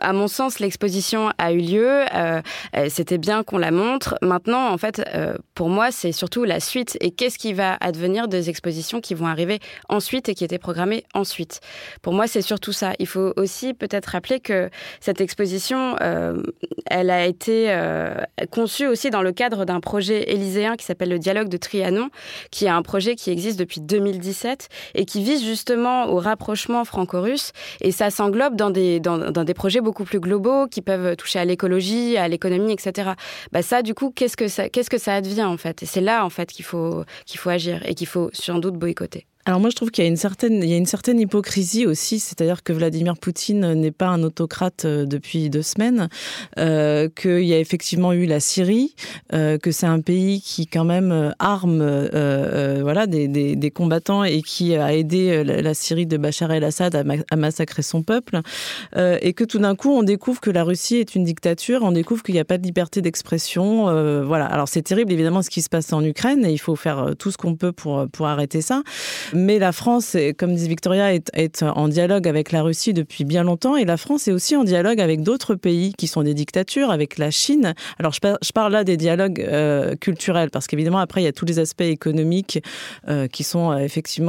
à mon l'exposition a eu lieu. Euh, euh, c'était bien qu'on la montre. Maintenant, en fait, euh, pour moi, c'est surtout la suite. Et qu'est-ce qui va advenir des expositions qui vont arriver ensuite et qui étaient programmées ensuite? Pour moi, c'est surtout ça. Il faut aussi peut-être rappeler que cette exposition, elle a été conçue aussi dans le cadre d'un projet élyséen qui s'appelle le Dialogue de Trianon, qui est un projet qui existe depuis 2017 et qui vise justement au rapprochement franco-russe. Et ça s'englobe dans des, projets beaucoup plus globaux qui peuvent toucher à l'écologie, à l'économie, etc. Bah ça, du coup, qu'est-ce que ça, qu'est-ce que ça advient en fait? Et c'est là en fait qu'il faut qu'il faut agir et qu'il faut sans doute boycotter. Alors moi je trouve qu'il y a une certaine il y a une certaine hypocrisie aussi, c'est-à-dire que Vladimir Poutine n'est pas un autocrate euh, depuis deux semaines, euh, qu'il y a effectivement eu la Syrie, euh, que c'est un pays qui quand même arme voilà des, des, combattants et qui a aidé la Syrie de Bachar el-Assad à, à, massacrer son peuple, et que tout d'un coup on découvre que la Russie est une dictature, on découvre qu'il n'y a pas de liberté d'expression, voilà. Alors c'est terrible évidemment ce qui se passe en Ukraine et il faut faire tout ce qu'on peut pour pour arrêter ça. Mais la France, comme dit Victoria, est, en dialogue avec la Russie depuis bien longtemps et la France est aussi en dialogue avec d'autres pays qui sont des dictatures, avec la Chine. Alors je, par, je parle là des dialogues euh, culturels parce qu'évidemment après il y a tous les aspects économiques euh, qui sont euh, effectivement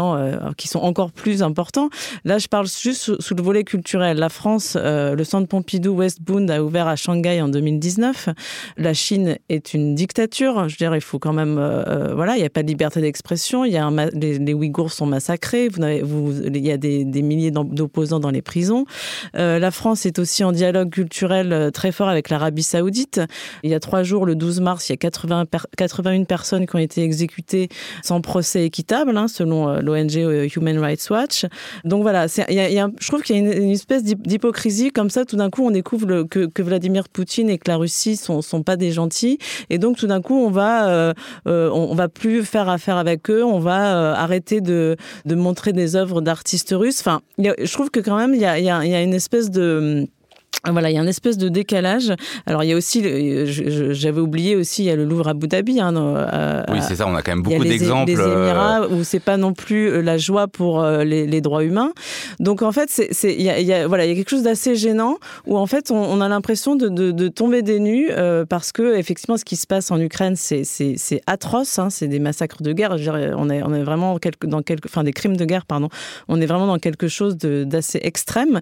qui sont encore plus importants. Là je parle juste sous, le volet culturel. La France, le centre Pompidou West Bund a ouvert à Shanghai en 2019. La Chine est une dictature. Je veux dire, il faut quand même voilà, il n'y a pas de liberté d'expression. Les, les Ouïghours massacrés. Vous vous, il y a des, milliers d'opposants dans les prisons. Euh, la France est aussi en dialogue culturel euh, très fort avec l'Arabie Saoudite. Il y a trois jours, le 12 mars, il y a 80 per 81 personnes qui ont été exécutées sans procès équitable, hein, selon euh, l'ONG Human Rights Watch. Donc voilà, il y a, je trouve qu'il y a une, espèce d'hypocrisie comme ça. Tout d'un coup, on découvre que, Vladimir Poutine et que la Russie sont, sont pas des gentils, et donc tout d'un coup, on va, on, va plus faire affaire avec eux. On va arrêter de de montrer des œuvres d'artistes russes. Enfin, je trouve que quand même, il y a une espèce de voilà, il y a une espèce de décalage. Alors il y a aussi, j'avais oublié aussi, il y a le Louvre à Abu Dhabi. Hein, euh, oui, c'est ça. On a quand même beaucoup d'exemples. Les Émirats où c'est pas non plus la joie pour les, les droits humains. Donc en fait, c'est, il y a, y a, voilà, il y a quelque chose d'assez gênant où en fait on, on a l'impression de, de, de tomber des nues euh, parce que effectivement ce qui se passe en Ukraine c'est, atroce. Hein, c'est des massacres de guerre. On est, on est vraiment quelque, dans quelque, enfin des crimes de guerre, pardon. On est vraiment dans quelque chose d'assez extrême.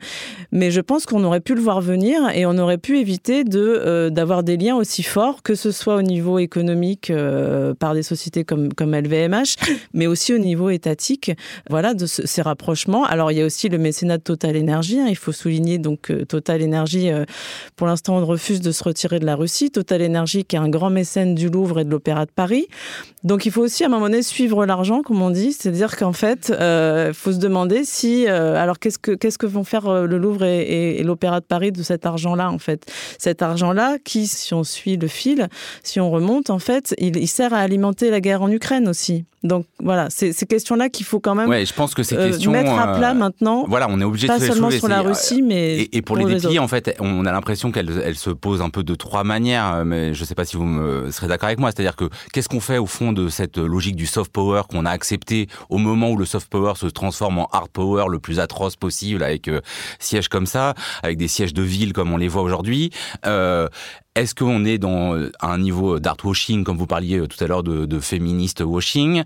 Mais je pense qu'on aurait pu le voir venir et on aurait pu éviter euh, d'avoir des liens aussi forts que ce soit au niveau économique euh, par des sociétés comme LVMH mais aussi au niveau étatique voilà de ce, ces rapprochements. Alors il y a aussi le mécénat de Total Énergie hein, il faut souligner donc Total Énergie euh, pour l'instant on refuse de se retirer de la Russie. Total Énergie qui est un grand mécène du Louvre et de l'Opéra de Paris. Donc il faut aussi à un moment donné suivre l'argent comme on dit. C'est-à-dire qu'en fait euh, faut se demander si alors qu'est-ce que vont faire le Louvre et, et l'Opéra de Paris de cet argent-là en fait. Cet argent-là qui si on suit le fil si on remonte en fait il, sert à alimenter la guerre en Ukraine aussi donc voilà c'est ces questions-là qu'il faut quand même ouais, je pense que ces questions mettre à plat maintenant. voilà on est obligé pas de seulement sur la Russie mais et, et pour, pour les déplier en fait on a l'impression qu'elle elle se pose un peu de trois manières mais je sais pas si vous me serez d'accord avec moi. C'est-à-dire que qu'est-ce qu'on fait au fond de cette logique du soft power qu'on a accepté au moment où le soft power se transforme en hard power le plus atroce possible avec euh, sièges comme ça avec des sièges de ville comme on les voit aujourd'hui euh, est-ce qu'on est dans un niveau d'art washing comme vous parliez tout à l'heure de, de féministe washing?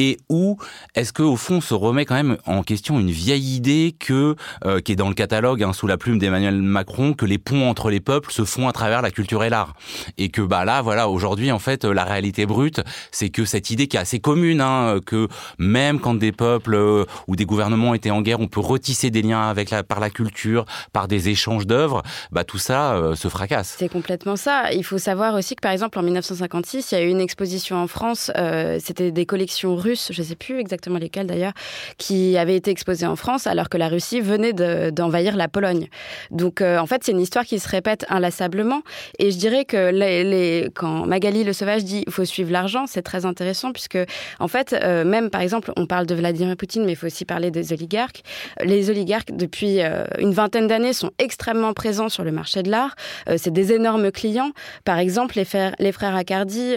Et où est-ce que au fond se remet quand même en question une vieille idée euh, qui est dans le catalogue hein, sous la plume d'Emmanuel Macron que les ponts entre les peuples se font à travers la culture et l'art. Et que bah là voilà aujourd'hui en fait la réalité brute c'est que cette idée qui est assez commune hein, que même quand des peuples euh, ou des gouvernements étaient en guerre on peut retisser des liens avec par la culture par des échanges d'œuvres bah tout ça euh, se fracasse. C'est complètement ça. Il faut savoir aussi que par exemple en 1956 il y a eu une exposition en France c'était des collections russes je ne sais plus exactement lesquels d'ailleurs, qui avaient été exposés en France alors que la Russie venait d'envahir la Pologne. Donc en fait, c'est une histoire qui se répète inlassablement. Et je dirais que quand Magali Le Sauvage dit il faut suivre l'argent, c'est très intéressant puisque en fait, même par exemple, on parle de Vladimir Poutine, mais il faut aussi parler des oligarques. Les oligarques, depuis une vingtaine d'années, sont extrêmement présents sur le marché de l'art. c'est des énormes clients. Par exemple, les frères, les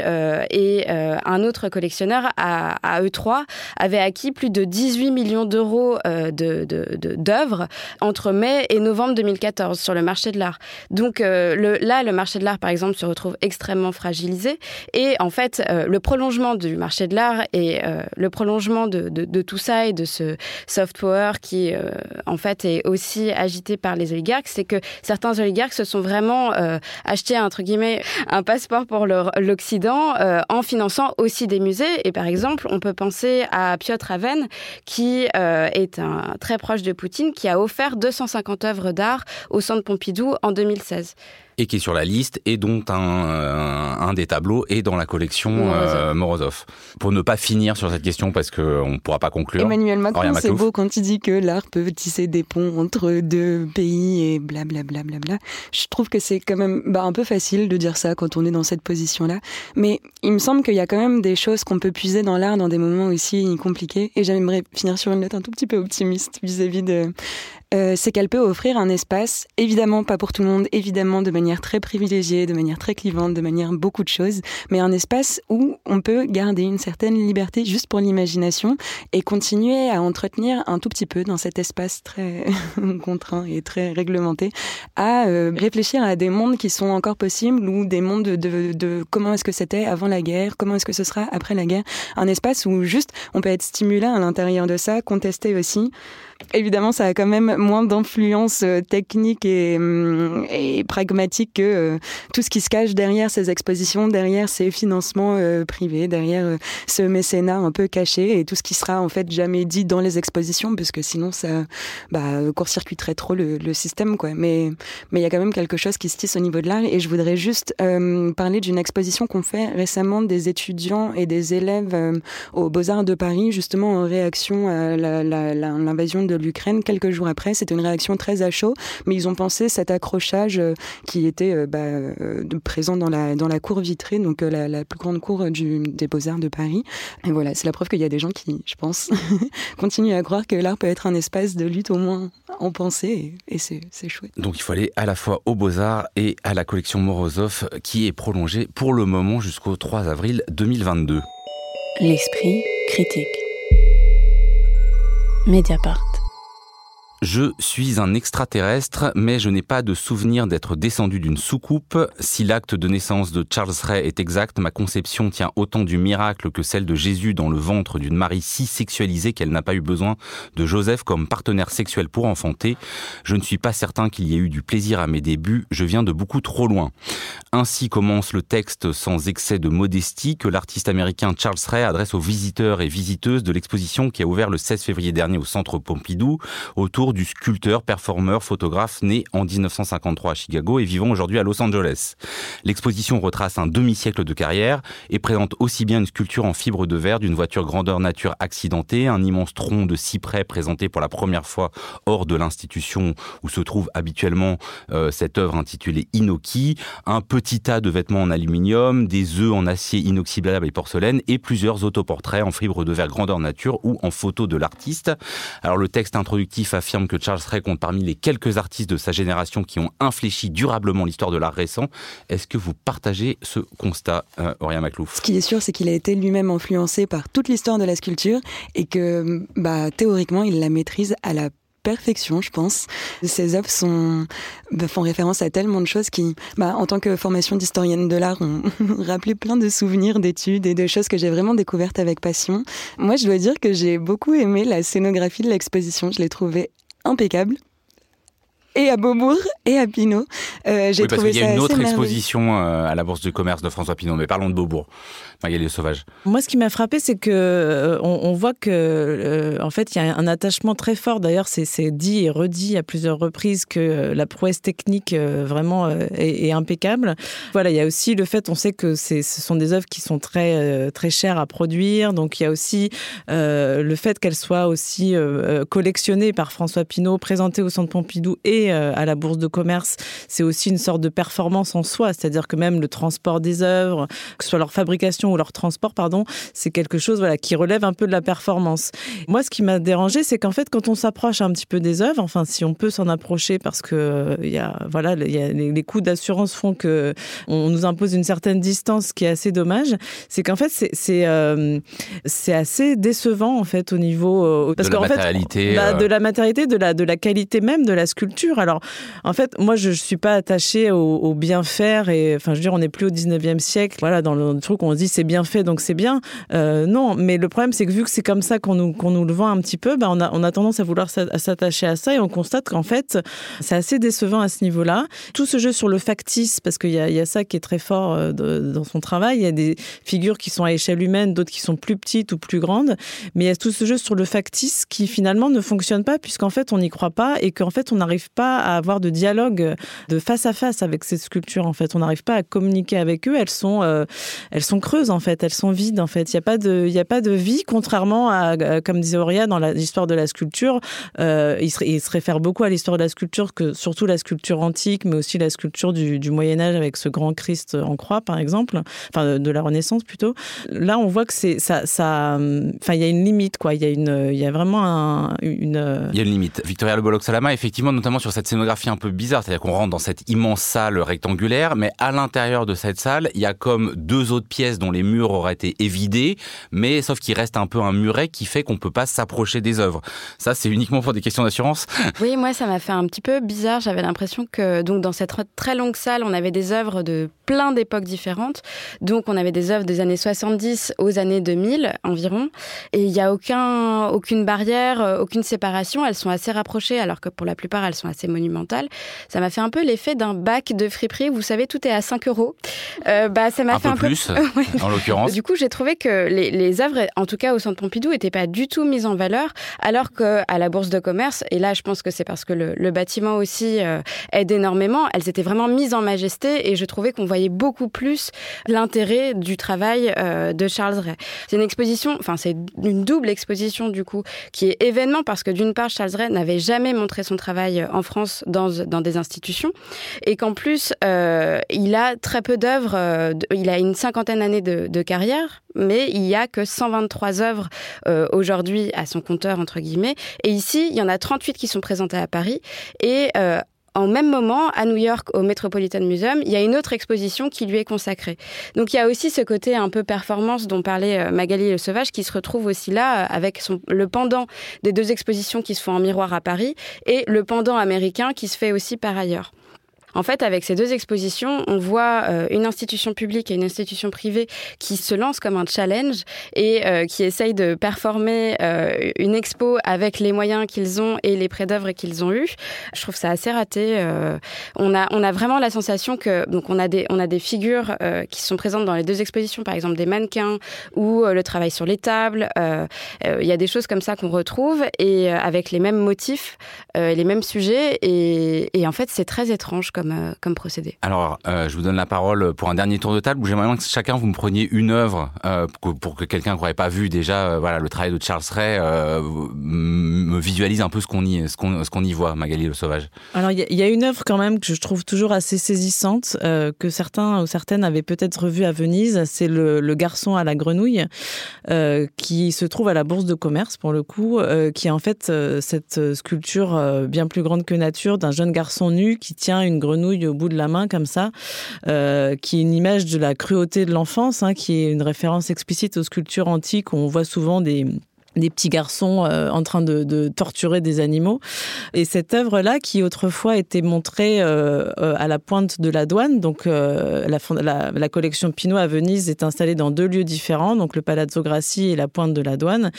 euh, et euh, un autre collectionneur à, à, eux trois avaient acquis plus de 18 millions d'euros euh, d'œuvres de, de, entre mai et novembre 2014 sur le marché de l'art. Donc le, là, le marché de l'art, par exemple, se retrouve extrêmement fragilisé. Et en fait, le prolongement du marché de l'art et le prolongement de, tout ça et de ce soft power qui, en fait, est aussi agité par les oligarques, c'est que certains oligarques se sont vraiment achetés, entre guillemets, un passeport pour l'Occident euh, en finançant aussi des musées. Et par exemple, on peut penser à Piotr Aven, qui euh, est un, très proche de Poutine, qui a offert 250 œuvres d'art au Centre Pompidou en 2016 et qui est sur la liste et dont un, un, des tableaux est dans la collection euh, Morozov. Pour ne pas finir sur cette question parce qu'on ne pourra pas conclure. Emmanuel Macron, c'est beau quand il dit que l'art peut tisser des ponts entre deux pays et blablabla. Bla, bla, bla, Je trouve que c'est quand même bah, un peu facile de dire ça quand on est dans cette position-là. Mais il me semble qu'il y a quand même des choses qu'on peut puiser dans l'art dans des moments aussi compliqués. Et j'aimerais finir sur une note un tout petit peu optimiste vis-à-vis -vis de euh, c'est qu'elle peut offrir un espace, évidemment pas pour tout le monde, évidemment de manière très privilégiée, de manière très clivante, de manière beaucoup de choses, mais un espace où on peut garder une certaine liberté juste pour l'imagination et continuer à entretenir un tout petit peu dans cet espace très contraint et très réglementé, à euh, réfléchir à des mondes qui sont encore possibles ou des mondes de, de comment est-ce que c'était avant la guerre, comment est-ce que ce sera après la guerre, un espace où juste on peut être stimulé à l'intérieur de ça, contester aussi. Évidemment, ça a quand même moins d'influence euh, technique et, hum, et, pragmatique que euh, tout ce qui se cache derrière ces expositions, derrière ces financements euh, privés, derrière ce mécénat un peu caché et tout ce qui sera en fait jamais dit dans les expositions, parce que sinon ça bah, court-circuiterait trop le, système. Quoi. Mais il y a quand même quelque chose qui se tisse au niveau de l'art et je voudrais juste parler d'une exposition qu'on fait récemment des étudiants et des élèves aux Beaux-Arts de Paris, justement en réaction à l'invasion de l'Ukraine quelques jours après. C'était une réaction très à chaud, mais ils ont pensé cet accrochage euh, qui était euh, bah, euh, présent dans la, dans la cour vitrée, donc la, plus grande cour du, des Beaux-Arts de Paris. Et voilà, c'est la preuve qu'il y a des gens qui, je pense, continuent à croire que l'art peut être un espace de lutte au moins en pensée, et, c'est chouette. Donc il faut aller à la fois aux Beaux-Arts et à la collection Morozov qui est prolongée pour le moment jusqu'au 3 avril 2022. L'esprit critique. Mediapart. Je suis un extraterrestre, mais je n'ai pas de souvenir d'être descendu d'une soucoupe. Si l'acte de naissance de Charles Ray est exact, ma conception tient autant du miracle que celle de Jésus dans le ventre d'une Marie si sexualisée qu'elle n'a pas eu besoin de Joseph comme partenaire sexuel pour enfanter. Je ne suis pas certain qu'il y ait eu du plaisir à mes débuts, je viens de beaucoup trop loin. Ainsi commence le texte sans excès de modestie que l'artiste américain Charles Ray adresse aux visiteurs et visiteuses de l'exposition qui a ouvert le 16 février dernier au Centre Pompidou autour du sculpteur, performeur, photographe né en 1953 à Chicago et vivant aujourd'hui à Los Angeles. L'exposition retrace un demi-siècle de carrière et présente aussi bien une sculpture en fibre de verre d'une voiture grandeur nature accidentée, un immense tronc de cyprès présenté pour la première fois hors de l'institution où se trouve habituellement euh, cette œuvre intitulée Inoki, un petit tas de vêtements en aluminium, des œufs en acier inoxydable et porcelaine et plusieurs autoportraits en fibre de verre grandeur nature ou en photo de l'artiste. Alors le texte introductif affirme que Charles Ray compte parmi les quelques artistes de sa génération qui ont infléchi durablement l'histoire de l'art récent. Est-ce que vous partagez ce constat, euh, Maclouf? Ce qui est sûr, c'est qu'il a été lui-même influencé par toute l'histoire de la sculpture et que bah, théoriquement, il la maîtrise à la perfection, je pense. Ces œuvres bah, font référence à tellement de choses qui, bah, en tant que formation d'historienne de l'art, ont rappelé plein de souvenirs, d'études et de choses que j'ai vraiment découvertes avec passion. Moi, je dois dire que j'ai beaucoup aimé la scénographie de l'exposition. Je l'ai trouvée impeccable. et à Beaubourg et à Pinot. Euh, j'ai oui, trouvé parce qu'il y a une autre exposition euh, à la Bourse du commerce de François Pinot, mais parlons de Beaubourg. Magali Sauvage. Moi, ce qui m'a frappé, c'est que euh, on, voit que, euh, en fait, il y a un attachement très fort. D'ailleurs, c'est dit et redit à plusieurs reprises que la prouesse technique vraiment est, impeccable. Voilà, il y a aussi le fait, on sait que ce sont des œuvres qui sont très très chères à produire. Donc, il y a aussi le fait qu'elles soient aussi collectionnées par François Pinault, présentées au Centre Pompidou et à la Bourse de commerce. C'est aussi une sorte de performance en soi, c'est-à-dire que même le transport des œuvres, que ce soit leur fabrication ou leur transport, pardon, c'est quelque chose voilà, qui relève un peu de la performance. Moi, ce qui m'a dérangé, c'est qu'en fait, quand on s'approche un petit peu des œuvres, enfin, si on peut s'en approcher parce que il y a, voilà, y a les, coûts d'assurance font que on nous impose une certaine distance, qui est assez dommage, c'est qu'en fait, c'est euh, assez décevant en fait au niveau euh, parce de, la bah, euh. de la matérialité, de la de la qualité même de la sculpture. Alors, en fait, moi, je, je suis pas attachée au, au, bien faire et enfin, je veux dire, on n'est plus au 19e siècle. Voilà, dans le truc, on se dit c'est bien fait, donc c'est bien. Euh, non, mais le problème, c'est que vu que c'est comme ça qu'on nous, qu'on nous le vend un petit peu, bah, on, a, on a tendance à vouloir s'attacher à ça et on constate qu'en fait, c'est assez décevant à ce niveau-là. Tout ce jeu sur le factice, parce qu'il y a, y a ça qui est très fort euh, dans son travail, il y a des figures qui sont à échelle humaine, d'autres qui sont plus petites ou plus grandes, mais il y a tout ce jeu sur le factice qui finalement ne fonctionne pas puisqu'en fait on n'y croit pas et qu'en fait on n'arrive pas à avoir de dialogue de face à face avec ces sculptures. En fait, on n'arrive pas à communiquer avec eux. Elles sont, euh, elles sont creuses en fait. Elles sont vides en fait. Il n'y a pas de, a pas de vie, contrairement à, comme disait Auria dans l'histoire de la sculpture. Euh, il, se, il, se, réfère beaucoup à l'histoire de la sculpture, que surtout la sculpture antique, mais aussi la sculpture du, du Moyen Âge avec ce grand Christ en croix, par exemple, enfin de la Renaissance plutôt. Là, on voit que c'est ça, enfin il y a une limite quoi. Il y a une, y a vraiment un, une. Il y a une limite. Victoria Le Bolloc Salama, effectivement, notamment sur cette scénographie un peu bizarre, c'est-à-dire qu'on rentre dans cette immense salle rectangulaire, mais à l'intérieur de cette salle, il y a comme deux autres pièces dont les murs auraient été évidés, mais sauf qu'il reste un peu un muret qui fait qu'on peut pas s'approcher des œuvres. Ça, c'est uniquement pour des questions d'assurance. Oui, moi, ça m'a fait un petit peu bizarre. J'avais l'impression que donc dans cette très longue salle, on avait des œuvres de plein d'époques différentes. Donc, on avait des œuvres des années 70 aux années 2000 environ, et il n'y a aucun, aucune barrière, euh, aucune séparation. Elles sont assez rapprochées, alors que pour la plupart, elles sont assez monumentales. Ça m'a fait un peu l'effet d'un bac de friperie. Vous savez, tout est à 5 euros. Euh, bah, ça m'a fait un peu plus, en l'occurrence. Du coup, j'ai trouvé que les, les, œuvres, en tout cas au Centre Pompidou, n'étaient pas du tout mises en valeur, alors qu'à la Bourse de commerce, et là, je pense que c'est parce que le, le bâtiment aussi euh, aide énormément, elles étaient vraiment mises en majesté, et je trouvais qu'on voyait beaucoup plus l'intérêt du travail euh, de Charles Ray. C'est une exposition, enfin c'est une double exposition du coup, qui est événement parce que d'une part, Charles Ray n'avait jamais montré son travail en France dans, dans des institutions, et qu'en plus, euh, il a très peu d'œuvres. Euh, il a une cinquantaine d'années de, de, carrière, mais il y a que 123 œuvres euh, aujourd'hui à son compteur entre guillemets. Et ici, il y en a 38 qui sont présentées à Paris et euh, en même moment, à New York, au Metropolitan Museum, il y a une autre exposition qui lui est consacrée. Donc il y a aussi ce côté un peu performance dont parlait euh, Magali Le Sauvage qui se retrouve aussi là avec le pendant des deux expositions qui se font en miroir à Paris et le pendant américain qui se fait aussi par ailleurs. En fait, avec ces deux expositions, on voit euh, une institution publique et une institution privée qui se lancent comme un challenge et euh, qui essayent de performer euh, une expo avec les moyens qu'ils ont et les prêts d'œuvre qu'ils ont eus. Je trouve ça assez raté. on a on a vraiment la sensation que donc on a des on a des figures qui sont présentes dans les deux expositions, par exemple des mannequins ou le travail sur les tables. Il y a des choses comme ça qu'on retrouve et avec les mêmes motifs, les mêmes sujets et, en fait c'est très étrange euh, comme, procédé. Alors, euh, je vous donne la parole pour un dernier tour de table où j'aimerais que chacun vous me preniez une œuvre euh, pour, que, quelqu'un qui n'aurait pas vu déjà voilà, le travail de Charles Ray me visualise un peu ce qu'on y, ce qu'on, ce qu'on y voit, Magali Le Sauvage. Alors, il y, a une œuvre quand même que je trouve toujours assez saisissante, que certains ou certaines avaient peut-être revue à Venise. C'est le, le, garçon à la grenouille, qui se trouve à la Bourse de commerce, pour le coup, qui est en fait cette sculpture bien plus grande que nature d'un jeune garçon nu qui tient une grenouille au bout de la main comme ça, euh, qui est une image de la cruauté de l'enfance, hein, qui est une référence explicite aux sculptures antiques où on voit souvent des des petits garçons euh, en train de, torturer des animaux. Et cette œuvre-là, qui autrefois était montrée euh, euh à la pointe de la douane, donc la, collection Pinot à Venise est installée dans deux lieux différents, donc le Palazzo Grassi et la pointe de la douane.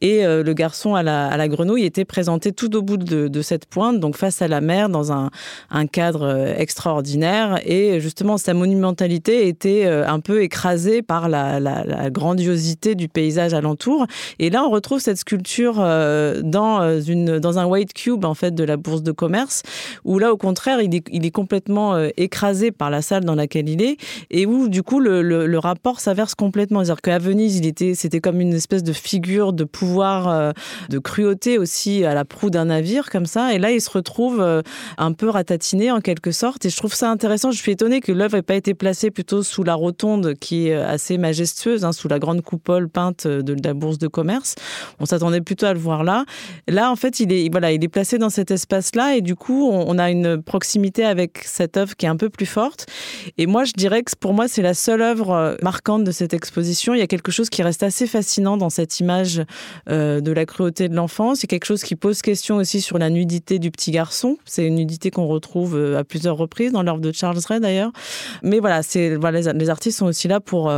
Et le garçon à la, à la, grenouille était présenté tout au bout de, de, cette pointe, donc face à la mer, dans un, un cadre extraordinaire. Et justement, sa monumentalité était un peu écrasée par la, grandiosité du paysage alentour. Et là, retrouve cette sculpture euh, dans, euh, une, dans un white cube en fait de la bourse de commerce, où là au contraire il est, il est complètement euh, écrasé par la salle dans laquelle il est, et où du coup le, le, rapport s'inverse complètement. C'est-à-dire qu'à Venise il était, c'était comme une espèce de figure de pouvoir, de cruauté aussi à la proue d'un navire comme ça, et là il se retrouve un peu ratatiné en quelque sorte. Et je trouve ça intéressant. Je suis étonnée que l'œuvre n'ait pas été placée plutôt sous la rotonde qui est assez majestueuse, hein, sous la grande coupole peinte de la bourse de commerce. On s'attendait plutôt à le voir là. Là, en fait, il est, voilà, il est placé dans cet espace-là et du coup, on, a une proximité avec cette œuvre qui est un peu plus forte. Et moi, je dirais que pour moi, c'est la seule œuvre euh, marquante de cette exposition. Il y a quelque chose qui reste assez fascinant dans cette image euh, de la cruauté de l'enfance. C'est quelque chose qui pose question aussi sur la nudité du petit garçon. C'est une nudité qu'on retrouve euh, à plusieurs reprises dans l'œuvre de Charles Ray d'ailleurs. Mais voilà, c'est voilà, les, artistes sont aussi là pour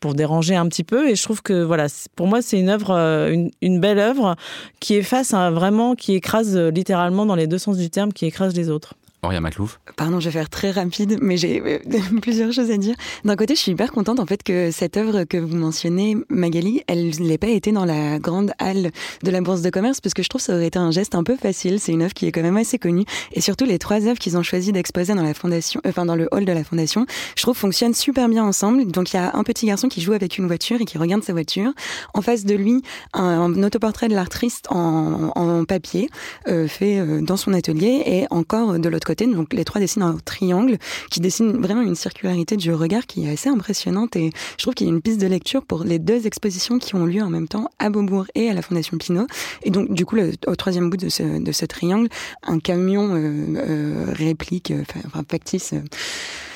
pour déranger un petit peu. Et je trouve que voilà, pour moi, c'est une œuvre une, belle œuvre qui est face à vraiment, qui écrase euh, littéralement dans les deux sens du terme, qui écrase les autres. Auria Maclouf. Pardon, je vais faire très rapide, mais j'ai euh, plusieurs choses à dire. D'un côté, je suis hyper contente en fait que cette œuvre que vous mentionnez, Magali, elle n'ait pas été dans la grande halle de la Bourse de commerce, parce que je trouve que ça aurait été un geste un peu facile. C'est une œuvre qui est quand même assez connue, et surtout les trois œuvres qu'ils ont choisi d'exposer dans la fondation, enfin dans le hall de la fondation, je trouve fonctionnent super bien ensemble. Donc il y a un petit garçon qui joue avec une voiture et qui regarde sa voiture. En face de lui, un, autoportrait de l'artiste en, papier euh, fait euh, dans son atelier, et encore de l'autre Donc les trois dessinent un triangle qui dessine vraiment une circularité du regard qui est assez impressionnante et je trouve qu'il y a une piste de lecture pour les deux expositions qui ont lieu en même temps à Beaubourg et à la Fondation Pinault. Et donc du coup, au troisième bout de ce, de ce triangle, un camion euh, euh, réplique, euh, enfin factice. Euh,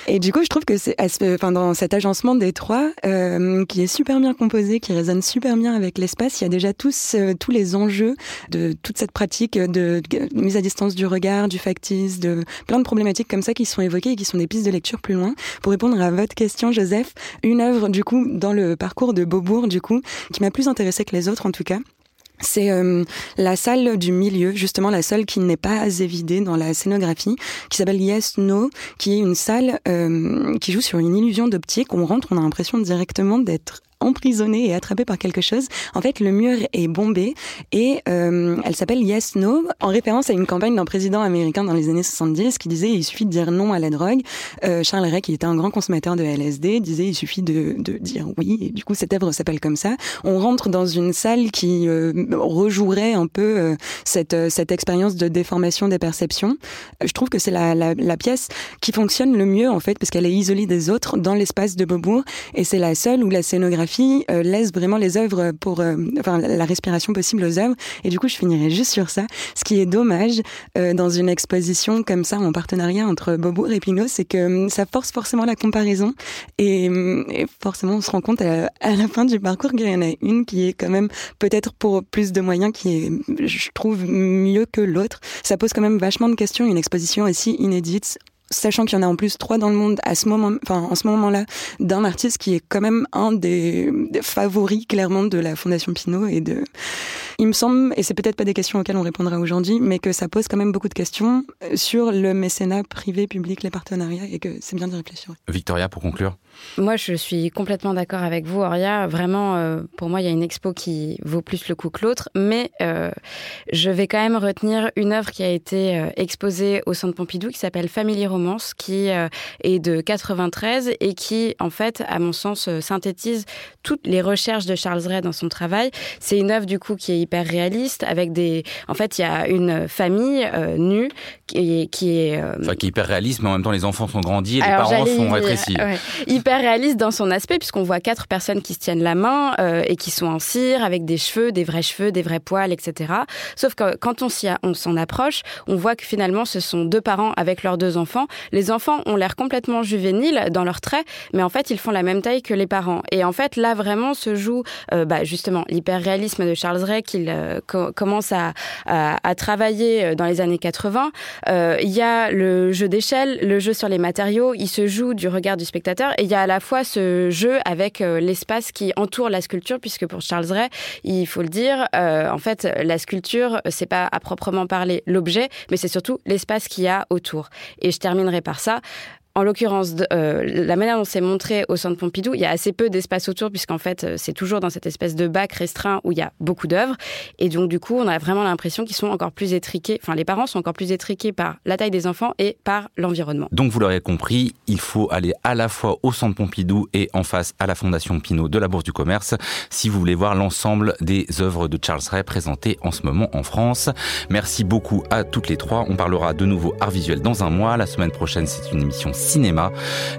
et du coup, je trouve que c'est, enfin, dans cet agencement des trois, euh, qui est super bien composé, qui résonne super bien avec l'espace, il y a déjà tous, euh, tous les enjeux de toute cette pratique de, de, mise à distance du regard, du factice, de plein de problématiques comme ça qui sont évoquées et qui sont des pistes de lecture plus loin. Pour répondre à votre question, Joseph, une œuvre, du coup, dans le parcours de Beaubourg, du coup, qui m'a plus intéressée que les autres, en tout cas, c'est euh, la salle du milieu, justement la seule qui n'est pas évidée dans la scénographie, qui s'appelle Yes No, qui est une salle euh, qui joue sur une illusion d'optique. On rentre, on a l'impression directement d'être emprisonnée et attrapée par quelque chose. En fait, le mur est bombé et euh, elle s'appelle Yes No, en référence à une campagne d'un président américain dans les années 70 qui disait il suffit de dire non à la drogue. Euh, Charles Ray, qui était un grand consommateur de LSD, disait il suffit de, de dire oui. Et du coup, cette œuvre s'appelle comme ça. On rentre dans une salle qui euh, rejouerait un peu euh, cette, euh, cette expérience de déformation des perceptions. Euh, je trouve que c'est la, la, la, pièce qui fonctionne le mieux en fait parce qu'elle est isolée des autres dans l'espace de Beaubourg et c'est la seule où la scénographie euh, laisse vraiment les œuvres pour, euh, enfin, la respiration possible aux œuvres. Et du coup, je finirai juste sur ça. Ce qui est dommage euh, dans une exposition comme ça, en partenariat entre Beaubourg et Pinot, c'est que hum, ça force forcément la comparaison. Et, hum, et forcément, on se rend compte à, à la fin du parcours qu'il y en a une qui est quand même peut-être pour plus de moyens, qui est, je trouve, mieux que l'autre. Ça pose quand même vachement de questions. Une exposition aussi inédite sachant qu'il y en a en plus trois dans le monde à ce moment, enfin en ce moment-là, d'un artiste qui est quand même un des, des, favoris clairement de la Fondation Pinot et de. Il me semble, et c'est peut-être pas des questions auxquelles on répondra aujourd'hui, mais que ça pose quand même beaucoup de questions euh, sur le mécénat privé, public, les partenariats, et que c'est bien d'y réfléchir. Victoria, pour conclure. Moi, je suis complètement d'accord avec vous, Auria. Vraiment, euh, pour moi, il y a une expo qui vaut plus le coup que l'autre, mais euh, je vais quand même retenir une œuvre qui a été euh, exposée au Centre Pompidou qui s'appelle Family Romance, qui euh, est de 93 et qui, en fait, à mon sens, synthétise toutes les recherches de Charles Ray dans son travail. C'est une œuvre du coup qui est hyper réaliste avec des. En fait, il y a une famille nue qui est, qui est enfin, qui est hyper réaliste, mais en même temps les enfants sont grandis et les parents sont rétrécis. Hyper réaliste dans son aspect puisqu'on voit quatre personnes qui se tiennent la main et qui sont en cire avec des cheveux, des vrais cheveux, des vrais poils, etc. Sauf que quand on s'en approche, on voit que finalement ce sont deux parents avec leurs deux enfants. Les enfants ont l'air complètement juvéniles dans leurs traits, mais en fait ils font la même taille que les parents. Et en fait là vraiment se joue euh, bah, justement l'hyperréalisme de Charles Ray qu'il euh, commence à, à, travailler euh, dans les années 80. Il y a le jeu d'échelle, le jeu sur les matériaux, il se joue du regard du spectateur et il y a à la fois ce jeu avec l'espace qui entoure la sculpture puisque pour Charles Ray, il faut le dire, en fait la sculpture c'est pas à proprement parler l'objet, mais c'est surtout l'espace qu'il y a autour. Et je terminerai par ça en l'occurrence, euh, la manière dont c'est montré au centre Pompidou, il y a assez peu d'espace autour, puisqu'en fait, euh, c'est toujours dans cette espèce de bac restreint où il y a beaucoup d'œuvres. Et donc, du coup, on a vraiment l'impression qu'ils sont encore plus étriqués, enfin, les parents sont encore plus étriqués par la taille des enfants et par l'environnement. Donc, vous l'aurez compris, il faut aller à la fois au centre Pompidou et en face à la Fondation Pinault de la Bourse du Commerce si vous voulez voir l'ensemble des œuvres de Charles Ray présentées en ce moment en France. Merci beaucoup à toutes les trois. On parlera de nouveau art visuel dans un mois. La semaine prochaine, c'est une émission cinéma.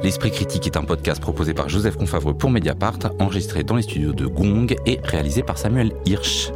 L'Esprit critique est un podcast proposé par Joseph Confavreux pour Mediapart, enregistré dans les studios de Gong et réalisé par Samuel Hirsch.